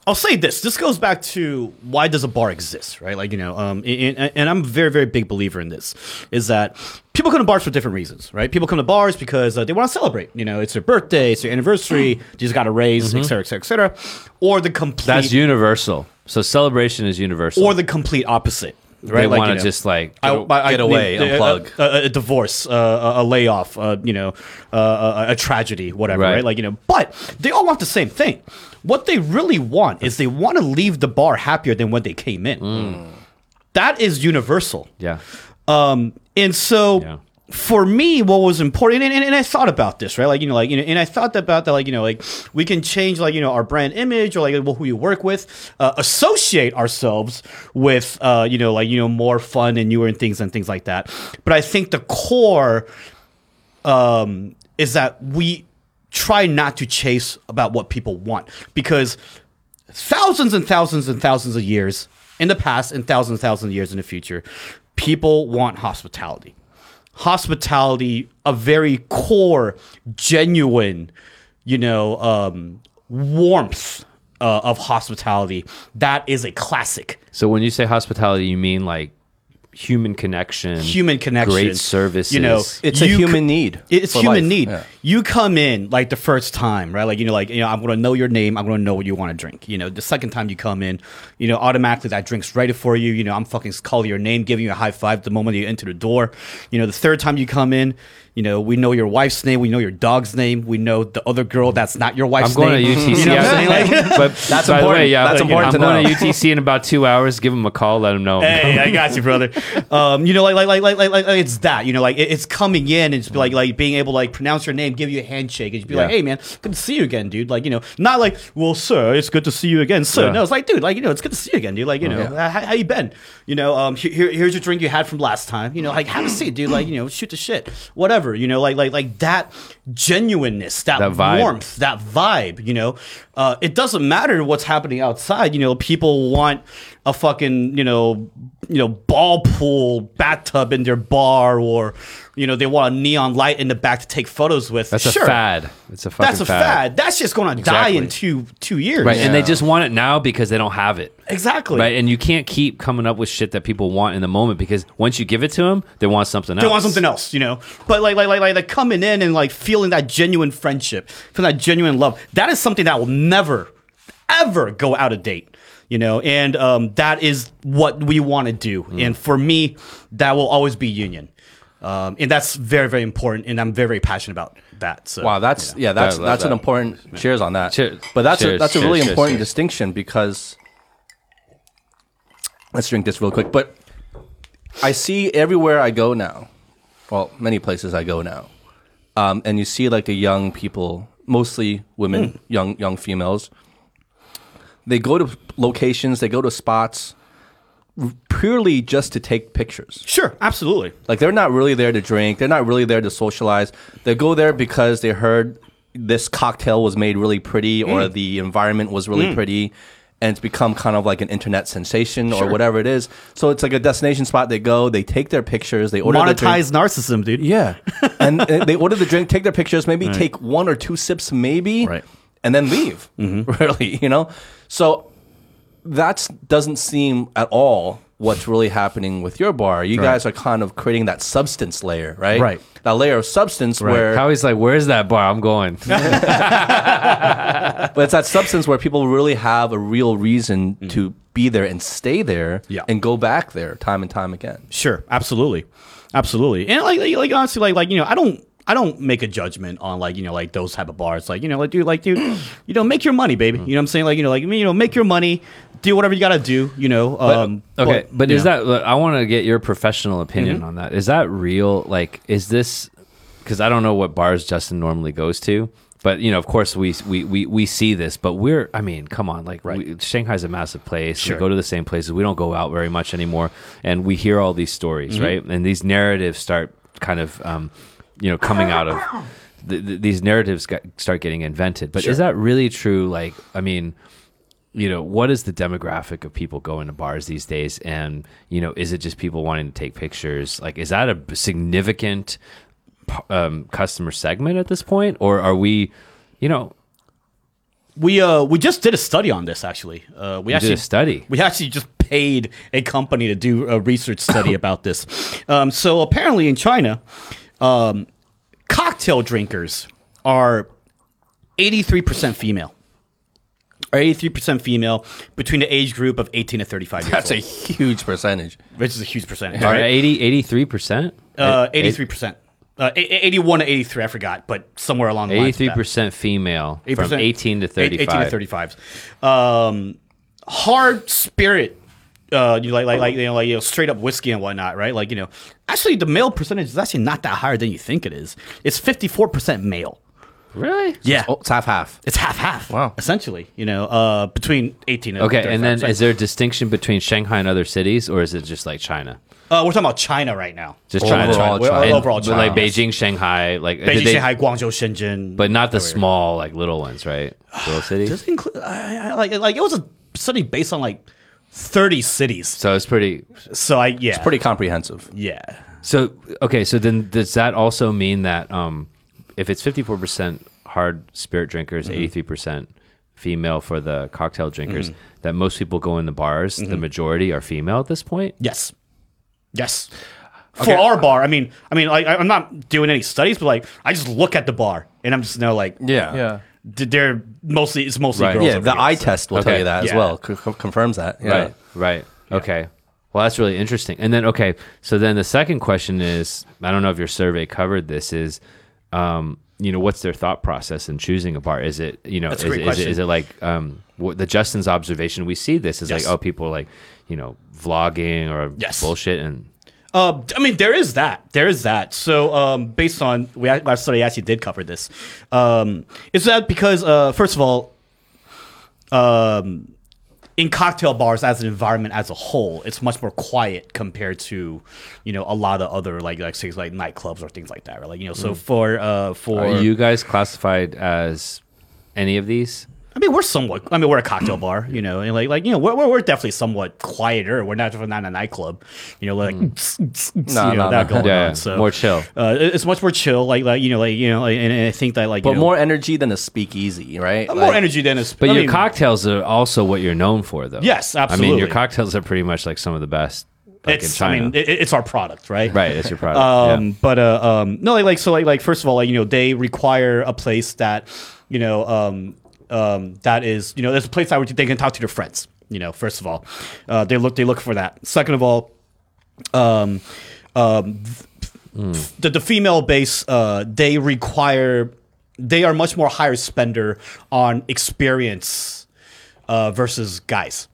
I'll, say this. This goes back to why does a bar exist, right? Like you know, um, and, and- I'm a very, very big believer in this. Is that people come to bars for different reasons, right? People come to bars because uh, they want to celebrate. You know, it's their birthday, it's their anniversary. you just got a raise, et cetera, et cetera, et cetera. Or the complete, that's universal. So celebration is universal. or the complete opposite. Right, they Like, want you to know, just like I- I- get away, a- unplug. A, a, a divorce, uh, a, layoff, uh, you know, uh, a, a tragedy, whatever, Right. right. Like you know, but they all want the same thing. What they really want is they want to leave the bar happier than when they came in. Mm. That is universal. yeah. Um, and so Yeah. For me, what was important, and, and, and I thought about this, right? Like, you know, like, you know, and I thought about that, like, you know, like we can change, like, you know, our brand image or like who you work with, uh, associate ourselves with, uh, you know, like, you know, more fun and newer and things and things like that. But I think the core, um, is that we try not to chase about what people want because thousands and thousands and thousands of years in the past and thousands and thousands of years in the future, people want hospitality. Hospitality, a very core, genuine, you know, um, warmth uh, of hospitality. That is a classic. So when you say hospitality, you mean like human connection, human connection, great services. You know, It's a human co- need It's human life. need. Yeah. You come in like the first time, right? Like you know, like you know, I'm gonna know your name. I'm gonna know what you want to drink. You know, the second time you come in, you know, automatically that drink's ready for you. You know, I'm fucking calling your name, giving you a high five the moment you enter the door. You know, the third time you come in, You know, we know your wife's name, we know your dog's name, we know the other girl that's not your wife's I'm going name. to UTC. You know what I'm saying? Like, but That's by the important. way, yeah, That's like, important I'm to going know. to UTC in about two hours. Give him a call. Let him know. hey, I got you, brother. Um, you know, like, like, like, like, like, like, like, it's that. You know, like, it- it's coming in and it's like, like being able to like pronounce your name, give you a handshake, and just be like, "Hey, man, good to see you again, dude." Like, you know, not like, "Well, sir, it's good to see you again, sir." Yeah. No, it's like, dude, like, you know, it's good to see you again, dude. Like, you know, how, how you been? You know, um, here, here- here's your drink you had from last time. You know, like, have a seat, dude. Like, you know, shoot the shit, whatever. You know, like, like, like that genuineness, that, That warmth, that vibe. You know, uh, it doesn't matter what's happening outside. You know, people want a fucking you know you know ball pool bathtub in their bar, or you know they want a neon light in the back to take photos with. That's a fad. It's a fucking That's a fad. That's just going to die in two two years. Right, and they just want it now because they don't have it. exactly. Right, and you can't keep coming up with shit that people want in the moment because once you give it to them, they want something else. They want something else, you know. But like, like, like, like, like coming in and like feeling that genuine friendship, feeling that genuine love. That is something that will never, ever go out of date, you know. And um, that is what we want to do. Mm. And for me, that will always be union. Um, and that's very, very important. And I'm very, very passionate about that. So Wow, that's yeah, that's That- that's an that- important. Cheers on that. Cheers. But that's a, Cheers, that's a cheers, really cheers, important cheers. distinction because let's drink this real quick. But I see everywhere I go now, well, many places I go now, um, and you see like the young people, mostly women, Hmm. young young females. They go to locations, they go to spots purely just to take pictures. sure, absolutely. Like they're not really there to drink. They're not really there to socialize. They go there because they heard this cocktail was made really pretty or Mm. the environment was really pretty. And it's become kind of like an internet sensation or whatever it is. So it's like a destination spot. They go, they take their pictures, they order the drink. Monetize narcissism, dude. Yeah, and, and they [laughs] order the drink, take their pictures, maybe take one or two sips, maybe, Right. And then leave. [laughs] [laughs] Really, you know. So that doesn't seem at all what's really happening with your bar. You guys are kind of creating that substance layer, right? Right. That layer of substance where, Howie's like, "Where's that bar? I'm going." [laughs] but it's that substance where people really have a real reason to be there and stay there Mm-hmm. Yeah. and go back there time and time again. Sure, absolutely, absolutely, and like, like, like honestly, like, like you know, I don't, I don't make a judgment on like you know like those type of bars. Like you know, like dude, like dude, [clears throat] you know, make your money, baby. You know what I'm saying? Like you know, like you know, make your money, do whatever you gotta do. You know, um, Okay, but you is know. that? look, I want to get your professional opinion Mm-hmm. on that. Is that real? Like, is this? Because I don't know what bars Justin normally goes to, but you know, of course, we we we, we see this. But we're, I mean, come on, like, we, Shanghai's a massive place. Sure. We go to the same places. We don't go out very much anymore, and we hear all these stories, Mm-hmm. right? And these narratives start kind of, um, you know, coming out of. th th these narratives got, start getting invented, but is that really true? Like, I mean, you know what is the demographic of people going to bars these days and you know is it just people wanting to take pictures like is that a significant um, customer segment at this point or are we you know we uh we just did a study on this actually. Uh, we you actually did a study We actually just paid a company to do a research study [coughs] about this. Um, so apparently in China, um, cocktail drinkers are 83% female. Are 83% female between the age group of 18 to 35 years That's a huge percentage. which is a huge percentage. All right? right, 80 83% Uh, 83%. Uh, a- a- 81 to 83, I forgot, but somewhere along the lines. of that. 83% female from 8%. 18 to 35 18 to 35. Um, hard spirit, uh, you like, like, like, you know, like, you know, straight up whiskey and whatnot, right? Like, you know, actually, the male percentage is actually not that higher than you think it is. It's 54% male. really Yeah. Oh, it's half half. It's half half. Wow. Essentially, you know, uh, between 18 and okay and then 35%. is there a distinction between shanghai and other cities or is it just like china Uh, we're talking about China right now. just Overall china China. And- overall China. like beijing shanghai like Beijing, they- Shanghai, Guangzhou, Shenzhen. but not the small like little ones right little [sighs] cities Just include, I, I, like, like, it was a study based on like 30 cities. So it's pretty. So I, yeah. It's pretty comprehensive. yeah. So okay. So then does that also mean that um, if it's fifty four percent hard spirit drinkers, Mm-hmm. three percent female for the cocktail drinkers, that most people go in the bars, Mm-hmm. the majority are female at this point. Yes. Yes. For our bar, I mean, I mean, like, I- I'm not doing any studies, but like, I just look at the bar and I'm just know like, Yeah. Yeah. Th- they're mostly it's mostly Right. girls. Yeah, the here, eye so. test will Okay. tell you that as well. C- c- confirms that. Yeah. Right. Right. Okay. Well, that's really interesting. And then, okay, so then the second question is, I don't know if your survey covered this. Is, um, you know, what's their thought process in choosing a bar? Is it, you know, is, is it, it like um, what, the Justin's observation? We see this is Yes. like, oh, people like, you know, vlogging or Yes. bullshit, and Uh, I mean, there is that. There is that. So, um, based on we our study actually did cover this. Um, is that because uh, first of all, um, in cocktail bars as an environment as a whole, it's much more quiet compared to, you know, a lot of other like like things like nightclubs or things like that. Right? Like you know, so for uh for are you guys classified as any of these? I mean, we're somewhat. I mean, we're a cocktail bar, you know, and like, like you know, we're, we're, definitely somewhat quieter. We're not, we're not a nightclub, you know, like, No, you know, no, that no. going Yeah, on. So more chill. Uh, it's much more chill, like, like you know, like you know, like, and, and I think that like, you But know, more energy than a speakeasy, right? uh, more energy than a. But I your mean, cocktails are also what you're known for, though. Yes, absolutely. I mean, your cocktails are pretty much like some of the best, like in It's, China. I mean, it, it's our product, right? right, it's your product. Um, yeah. but uh, um, no, like, like so, like, like first of all, like you know, they require a place that you know, um, um, that is, you know, there's a place that they can talk to their friends. You know, first of all, uh, they look they look for that. Second of all, um, um, th- the the female base, uh, they require, they are much more higher spender on experience uh, versus guys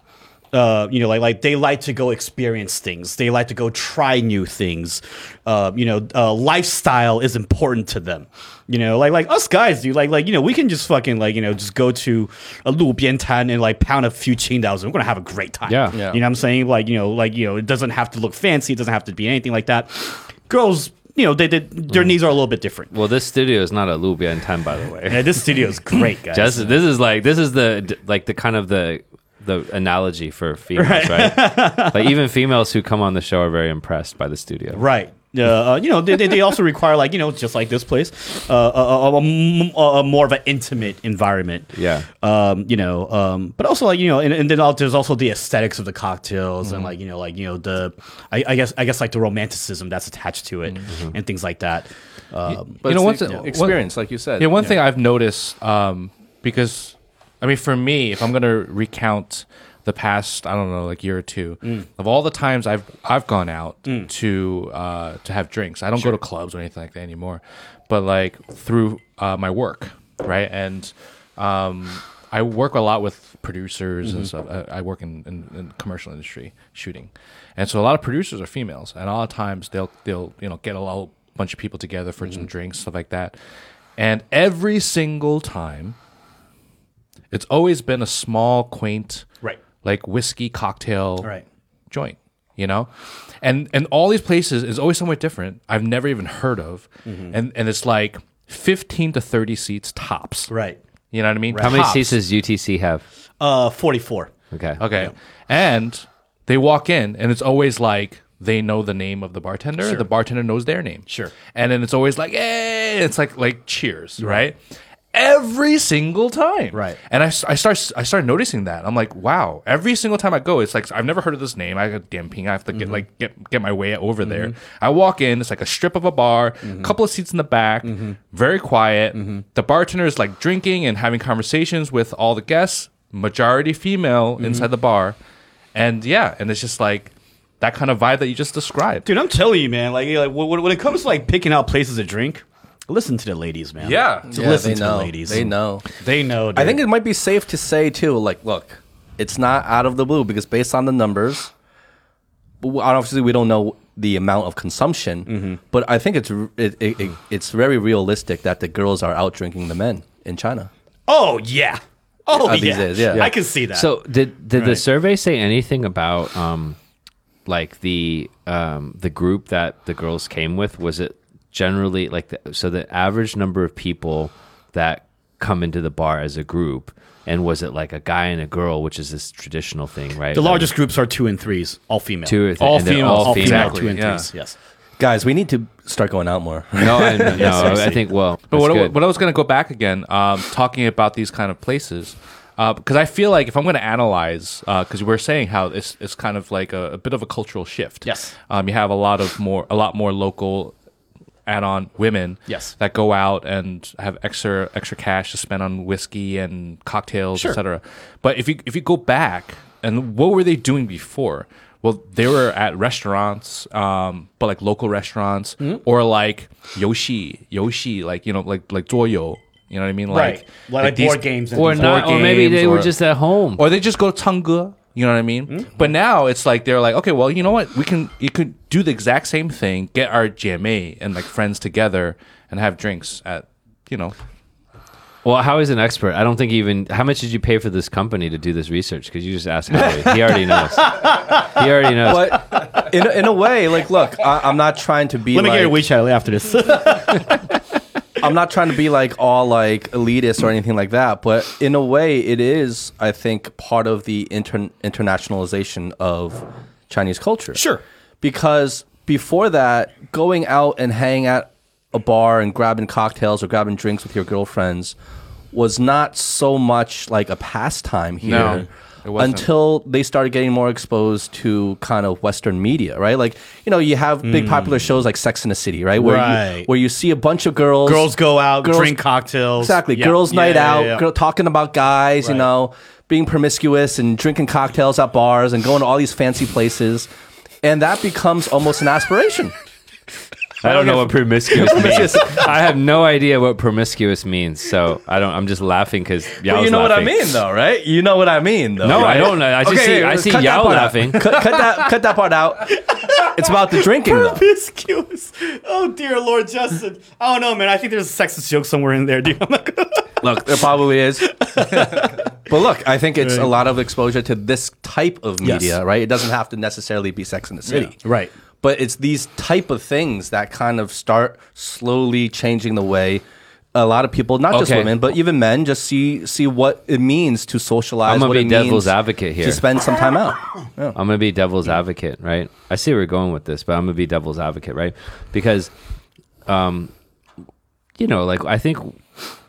uh, you know, like like they like to go experience things. They like to go try new things. Uh, you know, uh, lifestyle is important to them. You know, like like us guys, dude. Like like you know, we can just fucking like you know just go to a Lu Biantan and like pound a few qingdaos and we're gonna have a great time. Yeah. yeah, you know what I'm saying? Like you know, like you know, it doesn't have to look fancy. It doesn't have to be anything like that. Girls you know, they, they their mm. needs are a little bit different. Well, this studio is not a Lu Biantan, by the way. Yeah, this studio is great, [laughs] guys. Just, this is like this is the like the kind of the the analogy for females, right? [laughs] like even females who come on the show are very impressed by the studio. Right. Uh, uh, you know, they, they, they also require like you know, just like this place, uh, a, a, a, m- a more of an intimate environment. Yeah. Um, you know, um, but also like you know, and, and then al- there's also the aesthetics of the cocktails and like you know, like you know the, I, I guess I guess like the romanticism that's attached to it and things like that. Um, But You know, it's one the thing- experience, like you said. Yeah, one thing I've noticed, um, because I mean, for me, if I'm gonna recount the past, I don't know, like year or two, of all the times I've I've gone out to uh, to have drinks, I don't go to clubs or anything like that anymore. But like through uh, my work, right, and um, I work a lot with producers and stuff. I, I work in, in, in commercial industry shooting, and so a lot of producers are females, and a lot of times they'll they'll you know get a whole bunch of people together for some drinks, stuff like that, and every single time, it's always been a small, quaint, Right. like whiskey cocktail Right. joint, you know, and and all these places is always somewhere different. I've never even heard of, and and it's like fifteen to thirty seats tops, right. You know what I mean? How many Tops. seats does UTC have? Uh, forty four. Okay. Okay. And they walk in and it's always like they know the name of the bartender, the bartender knows their name. Sure. And then it's always like, hey, it's like like cheers, right? Every single time. Right. And I, I start I started noticing that. I'm like, wow, every single time I go, it's like I've never heard of this name. I got damn ping. I have to get mm-hmm. like get get my way over there. Mm-hmm. I walk in, it's like a strip of a bar, a couple of seats in the back, very quiet. The bartender is like drinking and having conversations with all the guests, majority female inside the bar. And yeah, and it's just like that kind of vibe that you just described. Dude, I'm telling you, man. Like, like when, when it comes to like picking out places to drink, listen to the ladies, man. Yeah. To Yeah, listen they to know. the ladies. They know. They know. I think it might be safe to say too, like, look, it's not out of the blue because based on the numbers, obviously we don't know the amount of consumption, Mm-hmm. but I think it's it, it, it, it's very realistic that the girls are out drinking the men in China. Oh yeah. Oh Uh, yeah. days, yeah. I can see that. So did did the survey say anything about um like the um the group that the girls came with? Was it generally like the, so the average number of people that come into the bar as a group and was it like a guy and a girl which is this traditional thing right the Like, largest groups are two and threes, all female. two or th- All and females, all all female. female, Exactly, two and yeah. threes. Yes. Guys, we need to start going out more. no I, [laughs] no I seriously. think well But that's what, I- what I was going to go back again, um, talking about these kind of places, because I feel like if I'm going to analyze, because we're saying how it's it's kind of like a, a bit of a cultural shift. Yes. um, you have a lot of more a lot more local add-on women. Yes. that go out and have extra extra cash to spend on whiskey and cocktails, Sure. etc. But if you if you go back and what were they doing before? well, they were at restaurants, um, but like local restaurants Hmm? or like Yoshi, Yoshi, like you know, like like Zoyo. You know what I mean? Right. Like board games and or not, board or maybe games they were just at home. or they just go to Tangge. You know what I mean? Mm-hmm. But now it's like they're like, okay, well, you know what? We can you could do the exact same thing, get our GMA and like friends together and have drinks at you know. Well, how is an expert? I don't think even. How much did you pay for this company to do this research? Because you just asked Howie. he already knows. He already knows. But in, in a way, like, look, I, I'm not trying to be Let me like, get your WeChat after this. [laughs] I'm not trying to be like all like elitist or anything like that, but in a way, it is, I think, part of the inter- internationalization of Chinese culture. Sure. Because before that, going out and hanging at a bar and grabbing cocktails or grabbing drinks with your girlfriends was not so much like a pastime here. No. Until they started getting more exposed to kind of Western media, right? Like, you know, you have big hmm. popular shows like Sex in the City, right? Where Right. you where you see a bunch of girls Girls go out, Girls- drink cocktails. Exactly. Yeah. Girls' Yeah, night yeah, out, yeah. Girl, talking about guys, you know, being promiscuous and drinking cocktails at bars and going to all these fancy places. And that becomes almost an aspiration. I don't know what [laughs] promiscuous means. I have no idea what promiscuous means. So I don't. I'm just laughing because But you know what I mean, though, right? You know what I mean, though. No, I right? don't know. I just see- I see cut that Yao part out. laughing. Cut, cut that, cut that part out. It's about the drinking, though. Promiscuous. Oh dear Lord Justin. Oh, I don't know, man. I think there's a sexist joke somewhere in there, dude. I'm not gonna- Look, there probably is. [laughs] but look, I think it's a lot of exposure to this type of Yes. media, right? It doesn't have to necessarily be Sex in the City. Right. But it's these type of things that kind of start slowly changing the way a lot of people, not just Okay. women, but even men, just see see what it means to socialize. I'm gonna what be it devil's advocate here. To spend some time out. Yeah. I'm gonna be devil's advocate, right? I see where we're going with this, but I'm gonna be devil's advocate, right? Because, um, you know, like I think,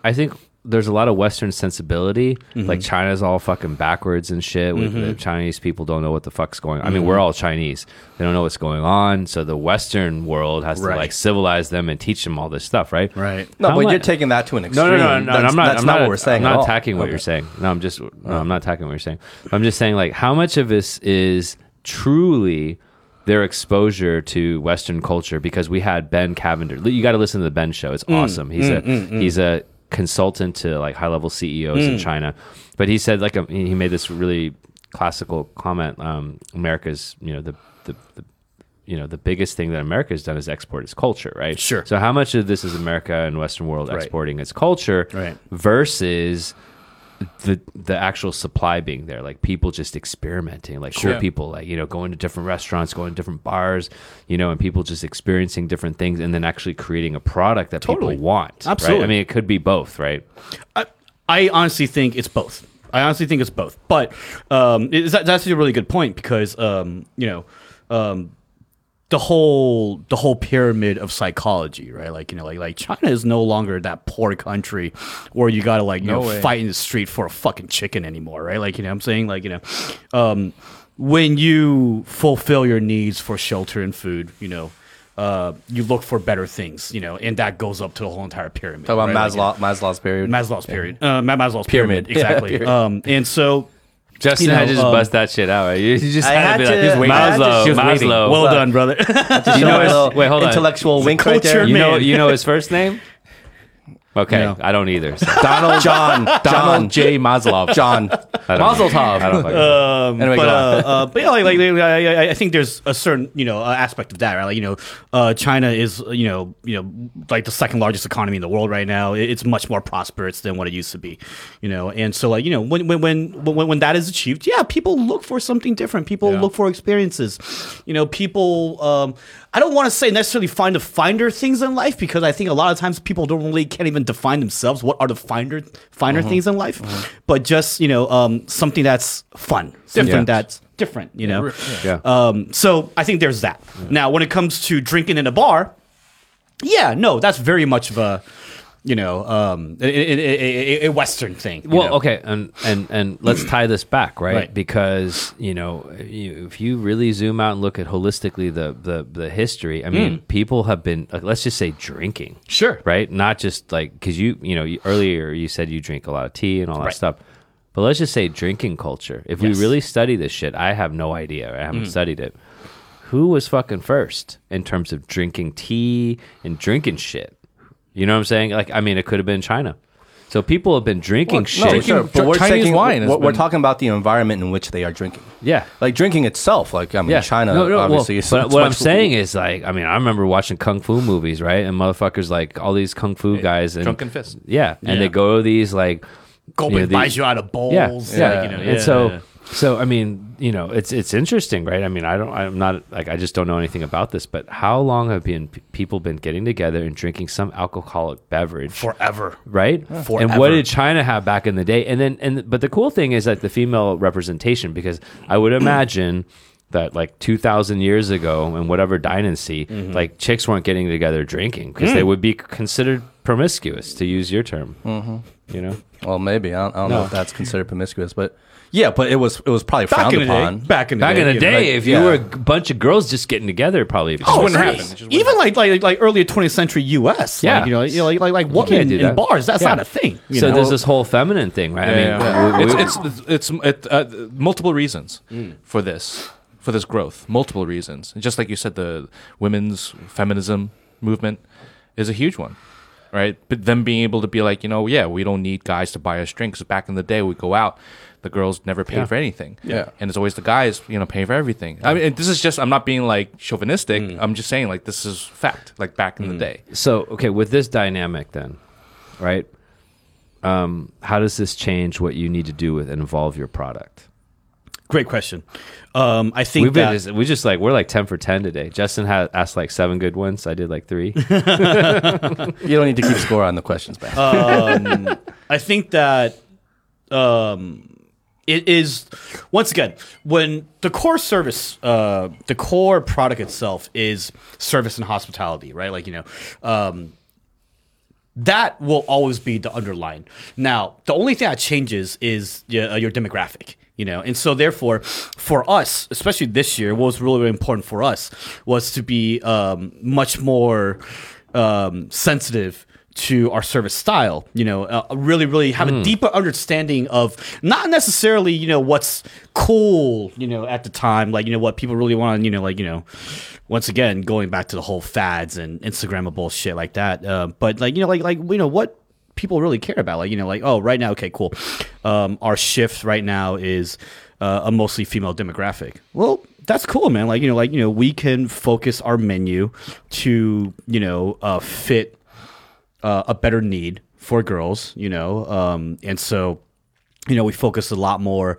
I think there's a lot of Western sensibility. Like mm-hmm. China's all fucking backwards and shit. We, the mm-hmm. Chinese people don't know what the fuck's going. on. I mean, mm-hmm. we're all Chinese. They don't know what's going on. So the Western world has Right. to like civilize them and teach them all this stuff, right? Right. No, How but mu- you're taking that to an extreme. no, no, no. That's, I'm not. That's I'm not, not, what we're saying. I'm at not all. attacking what Okay. you're saying. No, I'm just. No, I'm uh-huh. not attacking what you're saying. I'm just saying like how much of this is truly their exposure to Western culture because we had Ben Cavender. You got to listen to the Ben show. It's Mm, awesome. He's mm, a mm, mm. he's a consultant to like high level CEOs Mm. in China, but he said like a, he made this really classical comment. Um, America's you know the the, the you know the biggest thing that America has done is export its culture, right? Sure. So how much of this is America and Western world Right. exporting its culture Right. versus the the actual supply being there, like people just experimenting, like cool Sure. people, like you know, going to different restaurants, going to different bars, you know, and people just experiencing different things, and then actually creating a product that Totally. people want. right? Absolutely. I mean, it could be both, right? I, I honestly think it's both. I honestly think it's both. But um, it's, that's actually a really good point because um, you know um, the whole the whole pyramid of psychology, right? Like you know, like like China is no longer that poor country where you gotta like you No know way. fight in the street for a fucking chicken anymore, right? Like you know, what I'm saying like you know. Um, when you fulfill your needs for shelter and food, you know, uh, you look for better things, you know, and that goes up to the whole entire pyramid. Talk about right? Like, you know, Maslow's period. Maslow's period. Uh, Maslow's pyramid. Pyramid. Yeah, Exactly. [laughs] period. um, and so, Justin You know, had to just um, bust that shit out. Right? You, you just I had, had to be to- like, I had to- Maslow, she waiting. Maslow. well done, brother. [laughs] you know his, wait, hold on. intellectual wink right there. You know, you know his first name? [laughs] Okay, No. I don't either. so [laughs] Donald [laughs] John. John Donald J. Maslov. John. I don't know. tov. I don't fucking know. Um, Anyway, but, go uh, on. uh, but yeah, like, like, like, I, I- I think there's a certain you know uh, aspect of that, right? Like you know, uh, China is uh, you know you know like the second largest economy in the world right now. It- It's much more prosperous than what it used to be, you know. And so like you know when when when when, when that is achieved, yeah, people look for something different. People Yeah. look for experiences. You know, people. Um, I don't want to say necessarily find the finder things in life because I think a lot of times people don't really can't even define themselves. What are the finder finer Mm-hmm. things in life? But just you know um, something that's fun, something Yeah. that's different. You know. Yeah. Um, so I think there's that. Now, when it comes to drinking in a bar, yeah, no, that's very much of a, you know, um, a, a, a- Western thing. Well, know? okay, and and and [clears throat] let's tie this back, right? Right. Because you know, you, if you really zoom out and look at holistically the the the history, I mean, people have been like, let's just say drinking, Sure. right? Not just like because you you know you, earlier you said you drink a lot of tea and all that Right. stuff. but let's just say drinking culture. If we really study this shit, I have no idea. I haven't studied it. Who was fucking first in terms of drinking tea and drinking shit? You know what I'm saying? Like, I mean, it could have been China. So people have been drinking shit. No, Drinking but we're Chinese taking, wine We're, we're talking about the environment in which they are drinking. Yeah. Like drinking itself. Like I mean, Yeah, China No, no, obviously. well, is but what I'm much- saying is, like, I mean, I remember watching kung fu movies, right? And motherfuckers like all these kung fu guys and Drunken Fist. Yeah, and Yeah. they go to these like Go you know, and the- buys you out of bowls. yeah, like, yeah. you know, and so yeah. So I mean, you know, it's it's interesting, right? I mean, I don't, I'm not like I just don't know anything about this, but how long have been people been getting together and drinking some alcoholic beverage? forever. right? And Forever. what did China have back in the day? And then, and but the cool thing is like the female representation, because I would imagine that like two thousand years ago, in whatever dynasty, Mm-hmm. like chicks weren't getting together drinking because Mm. they would be considered promiscuous, to use your term. Mm-hmm. You know, Well, maybe I don't, I don't know if that's considered promiscuous, but yeah, but it was it was probably Back frowned in the day. upon. Back in the back day. in the you know, day, like- if you yeah. were a bunch of girls just getting together, probably it just Oh, wouldn't happen. It just Even like like like early 20th century U.S. Yeah. like, you know, you know, like like, like what can't in, do in that. bars? That's Yeah. not a thing. you So know? there's this whole feminine thing, right? Yeah, I mean, we- we- it's, it's it's it's it, uh, multiple reasons for this for this growth. Multiple reasons. And just like you said, the women's feminism movement is a huge one, right? But them being able to be like, you know, yeah, we don't need guys to buy us drinks. Back in the day, we go out. The girls never pay Yeah. for anything. Yeah. and it's always the guys, you know, paying for everything. I mean, and this is just. I'm not being like chauvinistic. Mm. I'm just saying like this is fact. Like back in the day. So, okay, with this dynamic, then, right? Um, how does this change what you need to do with and evolve your product? Great question. Um, I think We've been that just, we just like we're like ten for ten today. Justin had asked like seven good ones. I did like three. [laughs] [laughs] You don't need to keep score on the questions, man. [laughs] um, I think that um, it is once again when the core service, uh, the core product itself is service and hospitality, right? Like you know. Um, that will always be the underline. Now, the only thing that changes is your, uh, your demographic, you know, and so therefore, for us, especially this year, what was really, really important for us was to be um, much more um, sensitive to our service style. You know, uh, really, really have a deeper understanding of not necessarily, you know, what's cool, you know, at the time, like you know what people really want, you know, like you know once again going back to the whole fads and Instagram bullshit like that. Uh, but like you know, like like you know what people really care about, like you know, like oh right now, okay, cool. Um, our shift right now is uh, a mostly female demographic. Well, that's cool, man. Like you know, like you know, we can focus our menu to you know uh, fit uh, a better need for girls. You know, um, and so you know, we focus a lot more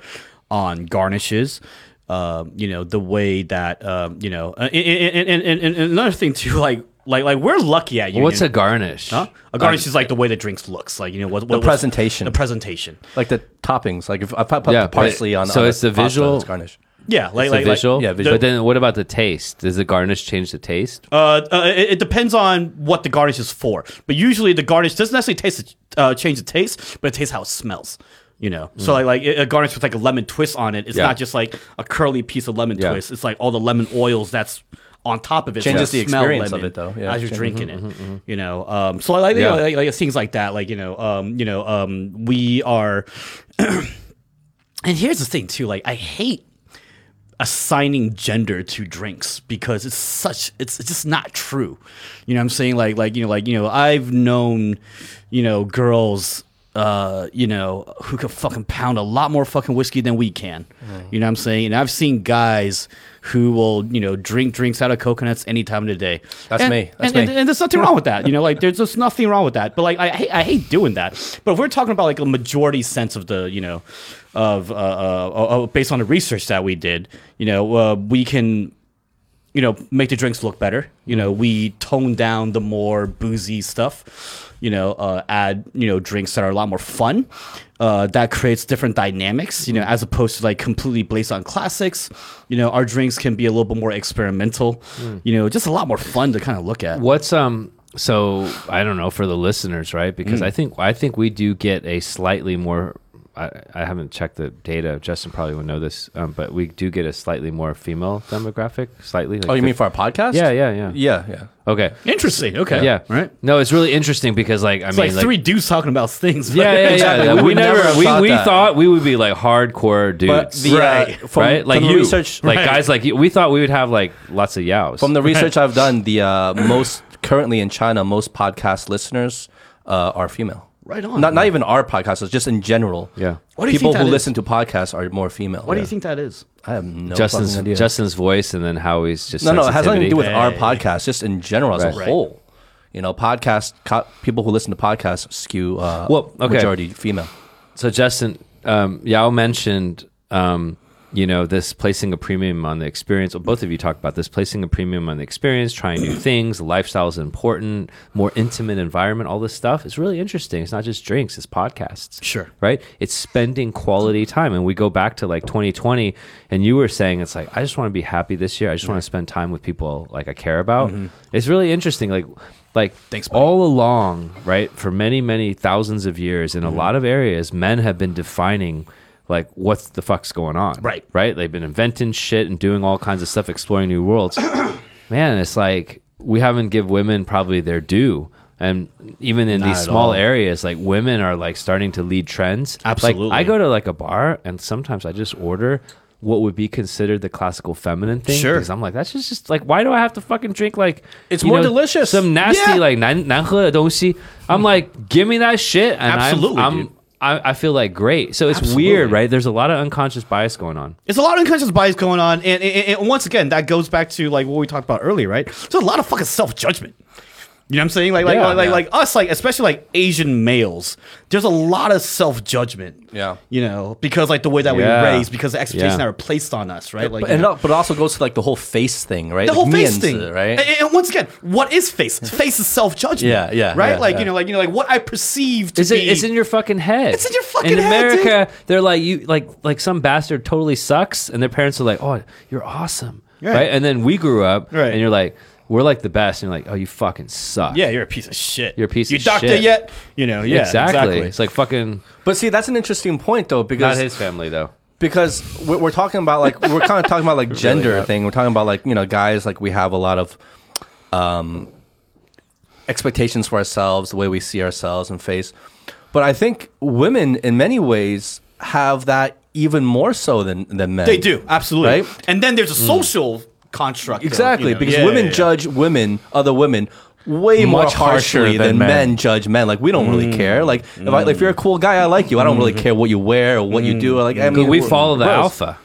on garnishes. Um, you know, the way that um, you know, uh, and, and, and, and, and another thing too, [laughs] like like like we're lucky at you. What's a garnish? Huh? A garnish is like the way the drinks looks, like you know what, what what's- presentation. the presentation. like the toppings. Like if I put Yeah, the parsley but- on, so on it's the pasta, visual- it's garnish. Yeah, like It's like, the like- visual. yeah, visual. But then what about the taste? Does the garnish change the taste? Uh, uh, it, it depends on what the garnish is for, but usually the garnish doesn't necessarily taste uh, change the taste, but it tastes how it smells. You know, so like like a garnish with like a lemon twist on it. It's Yeah. not just like a curly piece of lemon Yeah. twist. It's like all the lemon oils that's on top of it. so Changes you the smell experience of lemon it, though. Yeah. as you're Change- drinking it. You know, um, so I like, you Yeah. know, like, like things like that. Like you know, um, you know, um, we are. [clears throat] and here's the thing too. Like I hate assigning gender to drinks because it's such it's, it's just not true. You know what i'm saying? Like like you know like you know i've known you know girls uh you know who can fucking pound a lot more fucking whiskey than we can. You know what i'm saying? And i've seen guys who will you know drink drinks out of coconuts any time of the day. That's And- me. That's and, me. and, and there's nothing wrong with that you know like there's just nothing wrong with that. But like i hate, I hate doing that. But if we're talking about like a majority sense of the you know of uh, uh, uh, based on the research that we did you know uh, we can you know make the drinks look better. You know we tone down the more boozy stuff you know uh, add you know drinks that are a lot more fun uh, that creates different dynamics you know as opposed to like completely based on classics you know our drinks can be a little bit more experimental you know just a lot more fun to kind of look at What's um? So I don't know for the listeners, right? Because I think I think we do get a slightly more. I, I haven't checked the data. Justin probably would know this, um, but we do get a slightly more female demographic. Slightly. Like Oh, you mean for our podcast? Yeah, yeah, yeah. yeah, yeah. Okay. Interesting. Okay. Yeah. Right. No, it's really interesting because like I It's mean like, three dudes talking about things. Yeah, yeah, yeah. [laughs] Exactly. yeah. We We, never never, we, thought we that. thought we would be like hardcore But dudes, the Right. uh, from, right? Like from the you, research like Right. guys like you. We thought we would have like lots of yows. from the [laughs] research I've done, the uh, most currently in China, most podcast listeners uh, are female. Right on. Not not even our podcasters, just in general. yeah, What do you People think who that is? listen to podcasts are more female. What do you think that is? I have no Justin's fucking idea. Justin's voice and then Howie's just no, no, it has nothing to do with Hey. our podcast. Just in general as Right. a Right. whole. You know, podcast co- people who listen to podcasts skew uh, Well, okay. majority female. So Justin, um, Yao mentioned, um, you know, this placing a premium on the experience. Well, both of you talk about this, placing a premium on the experience, trying new [clears throat] things. Lifestyle is important, more intimate environment. All this stuff is really interesting. It's not just drinks; it's podcasts. Sure. right? It's spending quality time, and we go back to like 2020, and you were saying it's like I just want to be happy this year. I just want to spend time with people like I care about. Mm-hmm. It's really interesting, like. Like Thanks, buddy. all along, right? For many, many thousands of years, in a mm-hmm. lot of areas, men have been defining like what the fuck's going on. Right. Right? They've been inventing shit and doing all kinds of stuff, exploring new worlds. [clears throat] Man, it's like we haven't give women probably their due. And even in these at small all. areas, like women are like starting to lead trends. Absolutely. Like I go to like a bar and sometimes I just order what would be considered the classical feminine thing. Sure. Because I'm like, that's just, just like, why do I have to fucking drink like It's you more delicious. Some nasty Yeah. like 难难喝的东西. I'm like, give me that shit. And I'm- Absolutely, I'm, dude. I, I feel like great. So it's Absolutely. weird, right? There's a lot of unconscious bias going on. There's a lot of unconscious bias going on, and, and, and once again, that goes back to like what we talked about earlier, right? There's a lot of fucking self judgment. You know what I'm saying? Like, like, Yeah, like, like, yeah. like us, like especially like Asian males. There's a lot of self judgment. Yeah. You know, because like the way that we were raised, because the expectations that were placed on us, right? Like, But, and know, but it also goes to like the whole face thing, right? the Like whole face thing, right? And, and once again, what is face? Face is self judgment. Yeah, yeah, Right? like you know, like you know, like what I perceive to It's, be. in, it's in your fucking head. It's in your fucking In head, dude. America, they're like you, like like some bastard totally sucks, and their parents are like, "Oh, you're awesome," Right. right? And then we grew up, Right. and you're like, "We're like the best," and you're like, "Oh, you fucking suck." yeah, you're a piece of shit. You're a piece you of doctor shit. yet? You know, yeah, exactly. exactly. It's like fucking But see, that's an interesting point though, because not his family though. because we're, we're talking about like we're kind of talking about like [laughs] gender not. thing. We're talking about like you know guys like we have a lot of um, expectations for ourselves, the way we see ourselves and face. But I think women, in many ways, have that even more so than than men. They do absolutely. Right? And then there's a social construct. of, Exactly, you know, because yeah, women yeah, yeah. judge women, other women, way more Much harsher harshly than than, men. men. judge men. Like we don't Mm. really care. Like if, I, if you're a cool guy, I like you. I don't really mm. care what you wear or what you mm. do. Like I mean, we follow the bros. alpha,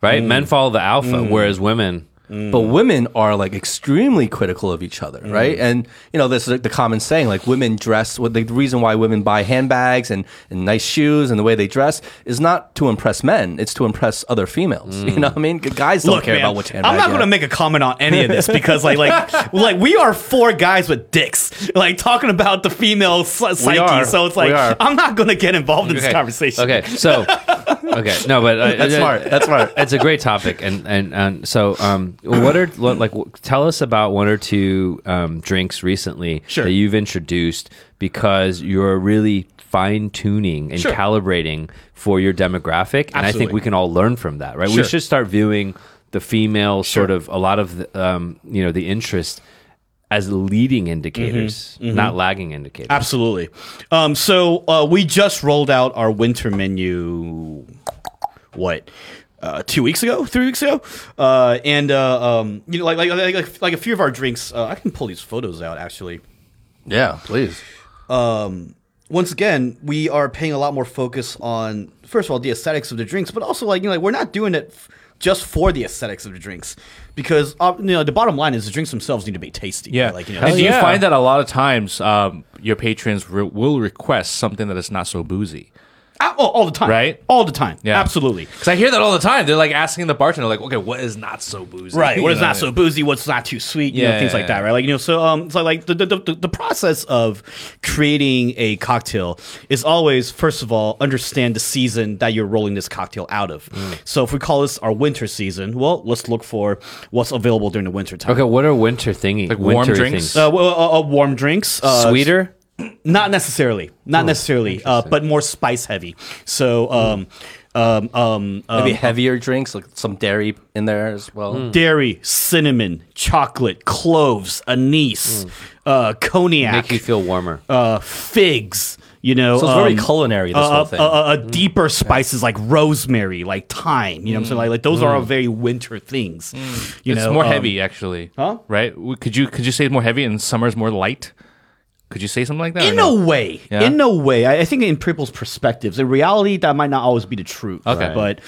right? Men mm. follow the alpha, whereas women. But women are like extremely critical of each other, right? Mm. And you know, this is the common saying, like women dress. What the reason why women buy handbags and, and nice shoes and the way they dress is not to impress men; it's to impress other females. [laughs] You know what I mean? Guys don't Look, care man, about which handbag. I'm not going to make a comment on any of this because, like, like, [laughs] like we are four guys with dicks, like talking about the female psyche. So it's like. I'm not going to get involved in this conversation. Okay, so [laughs] okay, no, but uh, That's uh, smart. That's smart. It's a great topic, and and and so um, what are what, like tell us about one or two um, drinks recently Sure. that you've introduced because you're really fine tuning and Sure. calibrating for your demographic, and I think we can all learn from that, right? We should start viewing the female sort of a lot of the, um, you know the interest as leading indicators, Mm-hmm. not lagging indicators. Absolutely. Um, so uh, we just rolled out our winter menu. What? Uh, two weeks ago, three weeks ago, uh, and uh, um, you know, like like, like like like a few of our drinks. Uh, I can pull these photos out actually. Yeah, please. once again, we are paying a lot more focus on first of all the aesthetics of the drinks, but also like you know like we're not doing it f- just for the aesthetics of the drinks because uh, you know the bottom line is the drinks themselves need to be tasty. Yeah. like you know. and do you yeah. find that a lot of times um, your patrons re- will request something that is not so boozy? Oh, all the time, Right? All the time, Yeah. absolutely. Because I hear that all the time. They're like asking the bartender, like, okay, what is not so boozy? Right, [laughs] what You is know not so boozy, what's not too sweet, you know, Yeah, things yeah, like that, right? Like you know, so um, so like the the, the the process of creating a cocktail is always first of all understand the season that you're rolling this cocktail out of. Mm. So if we call this our winter season, well, let's look for what's available during the winter time. Okay, what are winter thingy? Like warm drinks? things? Uh, well, uh, uh, warm drinks, uh, Sweeter? Not necessarily, not necessarily, uh, but more spice heavy. So, um, um, um, Maybe um, heavier drinks, like some dairy in there as well. dairy, cinnamon, chocolate, cloves, anise, uh, cognac, Make you feel warmer. uh, figs. You know, So it's very um, culinary, this uh, whole uh, thing. Uh, uh, deeper spices like rosemary, like thyme. You know what I'm saying? Like, like those are all very winter things. You it's know, more um, heavy, actually. Huh? Right? Could you could you say it's more heavy and summer's more light? Could you say something like that? In no? a way, Yeah? in a way, I, I think in people's perspectives, in reality, that might not always be the truth. Okay. but,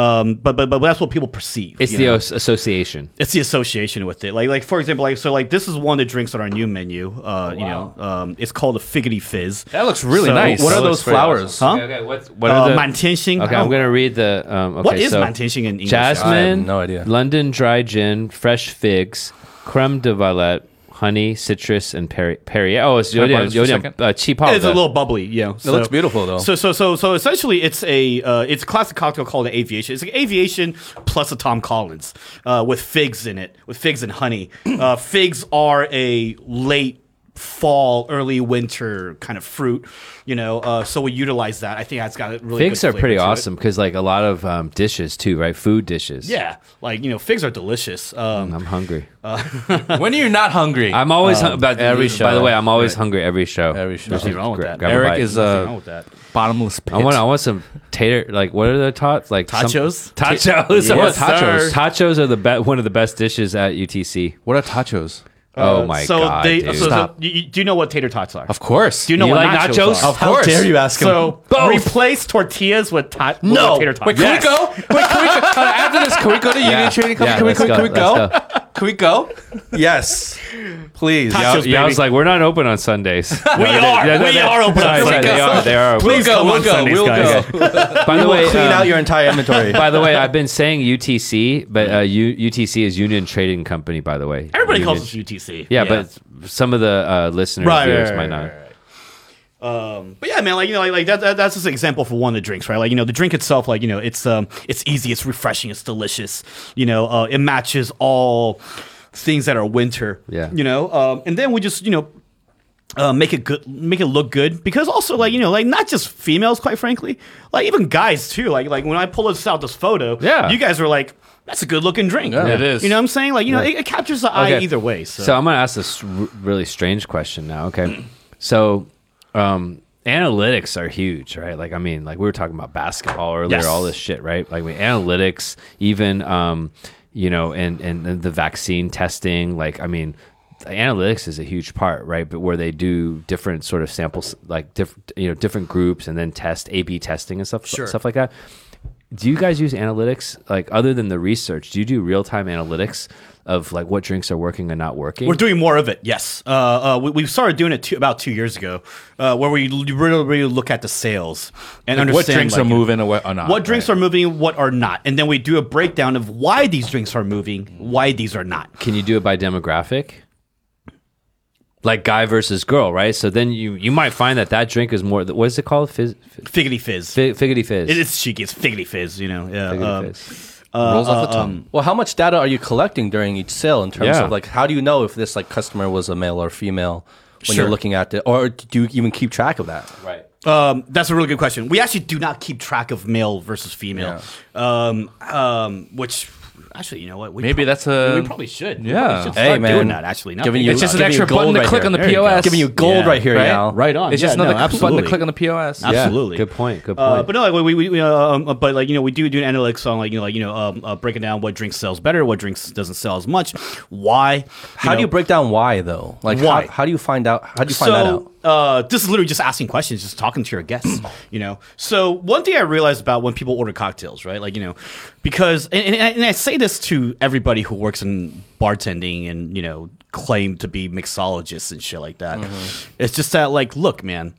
um, but but but that's what people perceive. It's the know? association. it's the association with it. Like like for example, like so like this is one of the drinks on our new menu. Uh, you know, um, it's called a figgity fizz. That looks really So- nice. What are those looks very flowers? Huh? Okay, okay, what's, what Uh, are the, Mantianxing. Okay, I'm gonna read the. Um, okay, What is so Mantianxing in English? Jasmine, I have no idea. London dry gin, fresh figs, creme de violette, honey, citrus, and Perrier. Perrier. Oh, it's Can I borrow Yodian, a uh, cheap It's a little bubbly, yeah. It looks beautiful, though. So, so, so, so, essentially, it's a uh, it's a classic cocktail called the aviation. It's like aviation plus a Tom Collins uh, with figs in it, with figs and honey. Uh, figs are a late fall, early winter kind of fruit, you know. Uh, so we utilize that. I think that's got a really Figs good are pretty awesome because like a lot of um, dishes too, right? Food dishes. Yeah, like you know, figs are delicious. Um, I'm hungry. [laughs] when are you not hungry? I'm always hun- about every By show. the way, I'm always hungry every show. Every show. Nothing wrong with that. grab Eric is nothing a wrong with that. bottomless pit. I want. I want some tater. Like what are the tots? Like some- Tachos? Tachos. Yes, Yeah, sir. tachos. Tachos are the be- one of the best dishes at UTC. What are tachos? Oh Uh, my so god, they, dude. So, so Stop. you, you- do you know what tater tots are? Of course. Do you know You what like nachos? nachos? Are? Of course. How dare you ask him? So Both. replace tortillas with, ta- with No. tater tots. Wait, can we go? Wait, can we go? Uh, [laughs] after this, can we go to Union Yeah. Trading Company? Yeah, can, we, let's can, go, can we go? Go. Can we go? Yes, please. Tachos, Yeah, baby. I was like, we're not open on Sundays. [laughs] we are. we are open Sorry, on sorry, Sundays. they are. They are. open. Please We'll go, come we'll on go, Sundays, we'll guys. go. [laughs] By the way, Clean um, out your entire inventory. by the way, I've been saying UTC, but uh, U- UTC is Union Trading Company. By the way, Everybody Union- calls us UTC. Yeah, but some of the uh, listeners Right, viewers right, might right, not. right, Um, but yeah, man, like you know, like, like that, that that's just an example for one of the drinks, right? Like you know, the drink itself, like you know, it's um, it's easy, it's refreshing, it's delicious. You know, uh, it matches all things that are winter. Yeah. You know, um, and then we just you know. Uh, make it good, make it look good. Because also, like you know, like not just females, quite frankly, like even guys too. Like like when I pull this out this photo, Yeah. you guys are like, that's a good looking drink. Yeah, it is. You know what I'm saying? Like you know, it, it captures the eye Okay. either way. So, So I'm going to ask this r- really strange question now. Okay, [clears throat] so um, analytics are huge, right? Like I mean, like we were talking about basketball earlier, Yes. all this shit, right? Like I mean, analytics, even um, you know, and and the vaccine testing. Like I mean, analytics is a huge part, right? But where they do different sort of samples, like different you know different groups, and then test A/B testing and stuff, Sure. stuff like that. Do you guys use analytics like other than the research? Do you do real time analytics of like what drinks are working and not working? We're doing more of it, yes. Uh, uh, we, we started doing it two, about two years ago, uh, where we really, really look at the sales and Like, understand what drinks like, are moving or what are not? what drinks right? are moving, what are not, and then we do a breakdown of why these drinks are moving, why these are not. Can you do it by demographic? Like guy versus girl, right? So then you you might find that that drink is more. What is it called? Fizz, Figgity fizz. fi- figgity fizz. It- it's cheeky. It's figgity fizz. You know. Yeah. Figgity um, fizz. Rolls off the tongue. Well, how much data are you collecting during each sale in terms Yeah. of like how do you know if this like customer was a male or female when Sure. you're looking at it, or do you even keep track of that? right. Um, that's a really good question. We actually do not keep track of male versus female, um, um, which actually, you know what? We Maybe prob- that's a- we probably should. We Yeah. probably should Hey, man. doing that. Actually, now Giving you- It's just an. Giving you extra button gold to right click here. on the There you go. POS. Giving you gold Yeah. right here, Right? Al. Right on. It's just Yeah, another no, button to click on the POS. Absolutely. Absolutely. Good point. Good point. Uh, but no, like we, we, we um, but like you know, we do do analytics on like you know, like you know, um, uh, breaking down what drinks sells better, what drinks doesn't sell as much, why. How do you break down why though? Like Why? How, how do you find out? How do you find that out? so, uh, this is literally just asking questions, just talking to your guests, [clears throat] you know. So one thing I realized about when people order cocktails, right? Like you know, because and, and, I- and I say this to everybody who works in bartending and you know claim to be mixologists and shit like that. Mm-hmm. It's just that like, look, man.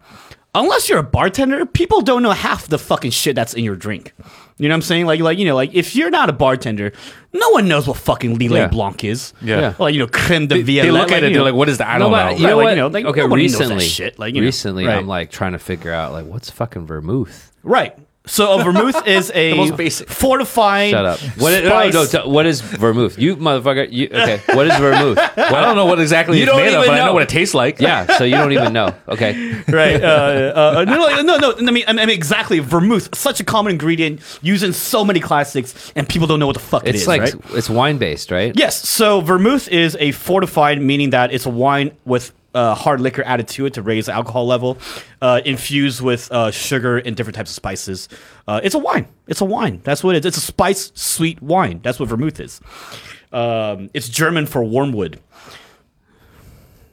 Unless you're a bartender, people don't know half the fucking shit that's in your drink. You know what I'm saying? Like, like you know, like if you're not a bartender, no one knows what fucking Lillet Yeah. Blanc is. Yeah. Yeah. Like you know, creme de violette. they look like, at it, they're like, "What is that? I don't but know." you know Right, like, you know, like, okay, nobody recently, shit, like, you know, recently, right. I'm like trying to figure out like what's fucking vermouth. Right. So a vermouth is [laughs] a most basic. fortified. Shut up. What is, no, spice- no, t- what is vermouth? You motherfucker. You, okay. What is vermouth? [laughs] I don't know what exactly You it's don't made of, even but I know know. what it tastes like. yeah. So you don't even know. Okay. [laughs] right? Uh, uh, no, no, no, no. I mean, I mean, exactly. Vermouth, such a common ingredient used in so many classics, and people don't know what the fuck it It's is, like right? it's wine based, right? Yes. So vermouth is a fortified, meaning that it's a wine with uh, hard liquor added to it to raise the alcohol level, uh, infused with uh, sugar and different types of spices. Uh, it's a wine. It's a wine. That's what it is. It's a spice sweet wine. That's what vermouth is. Um, it's German for wormwood.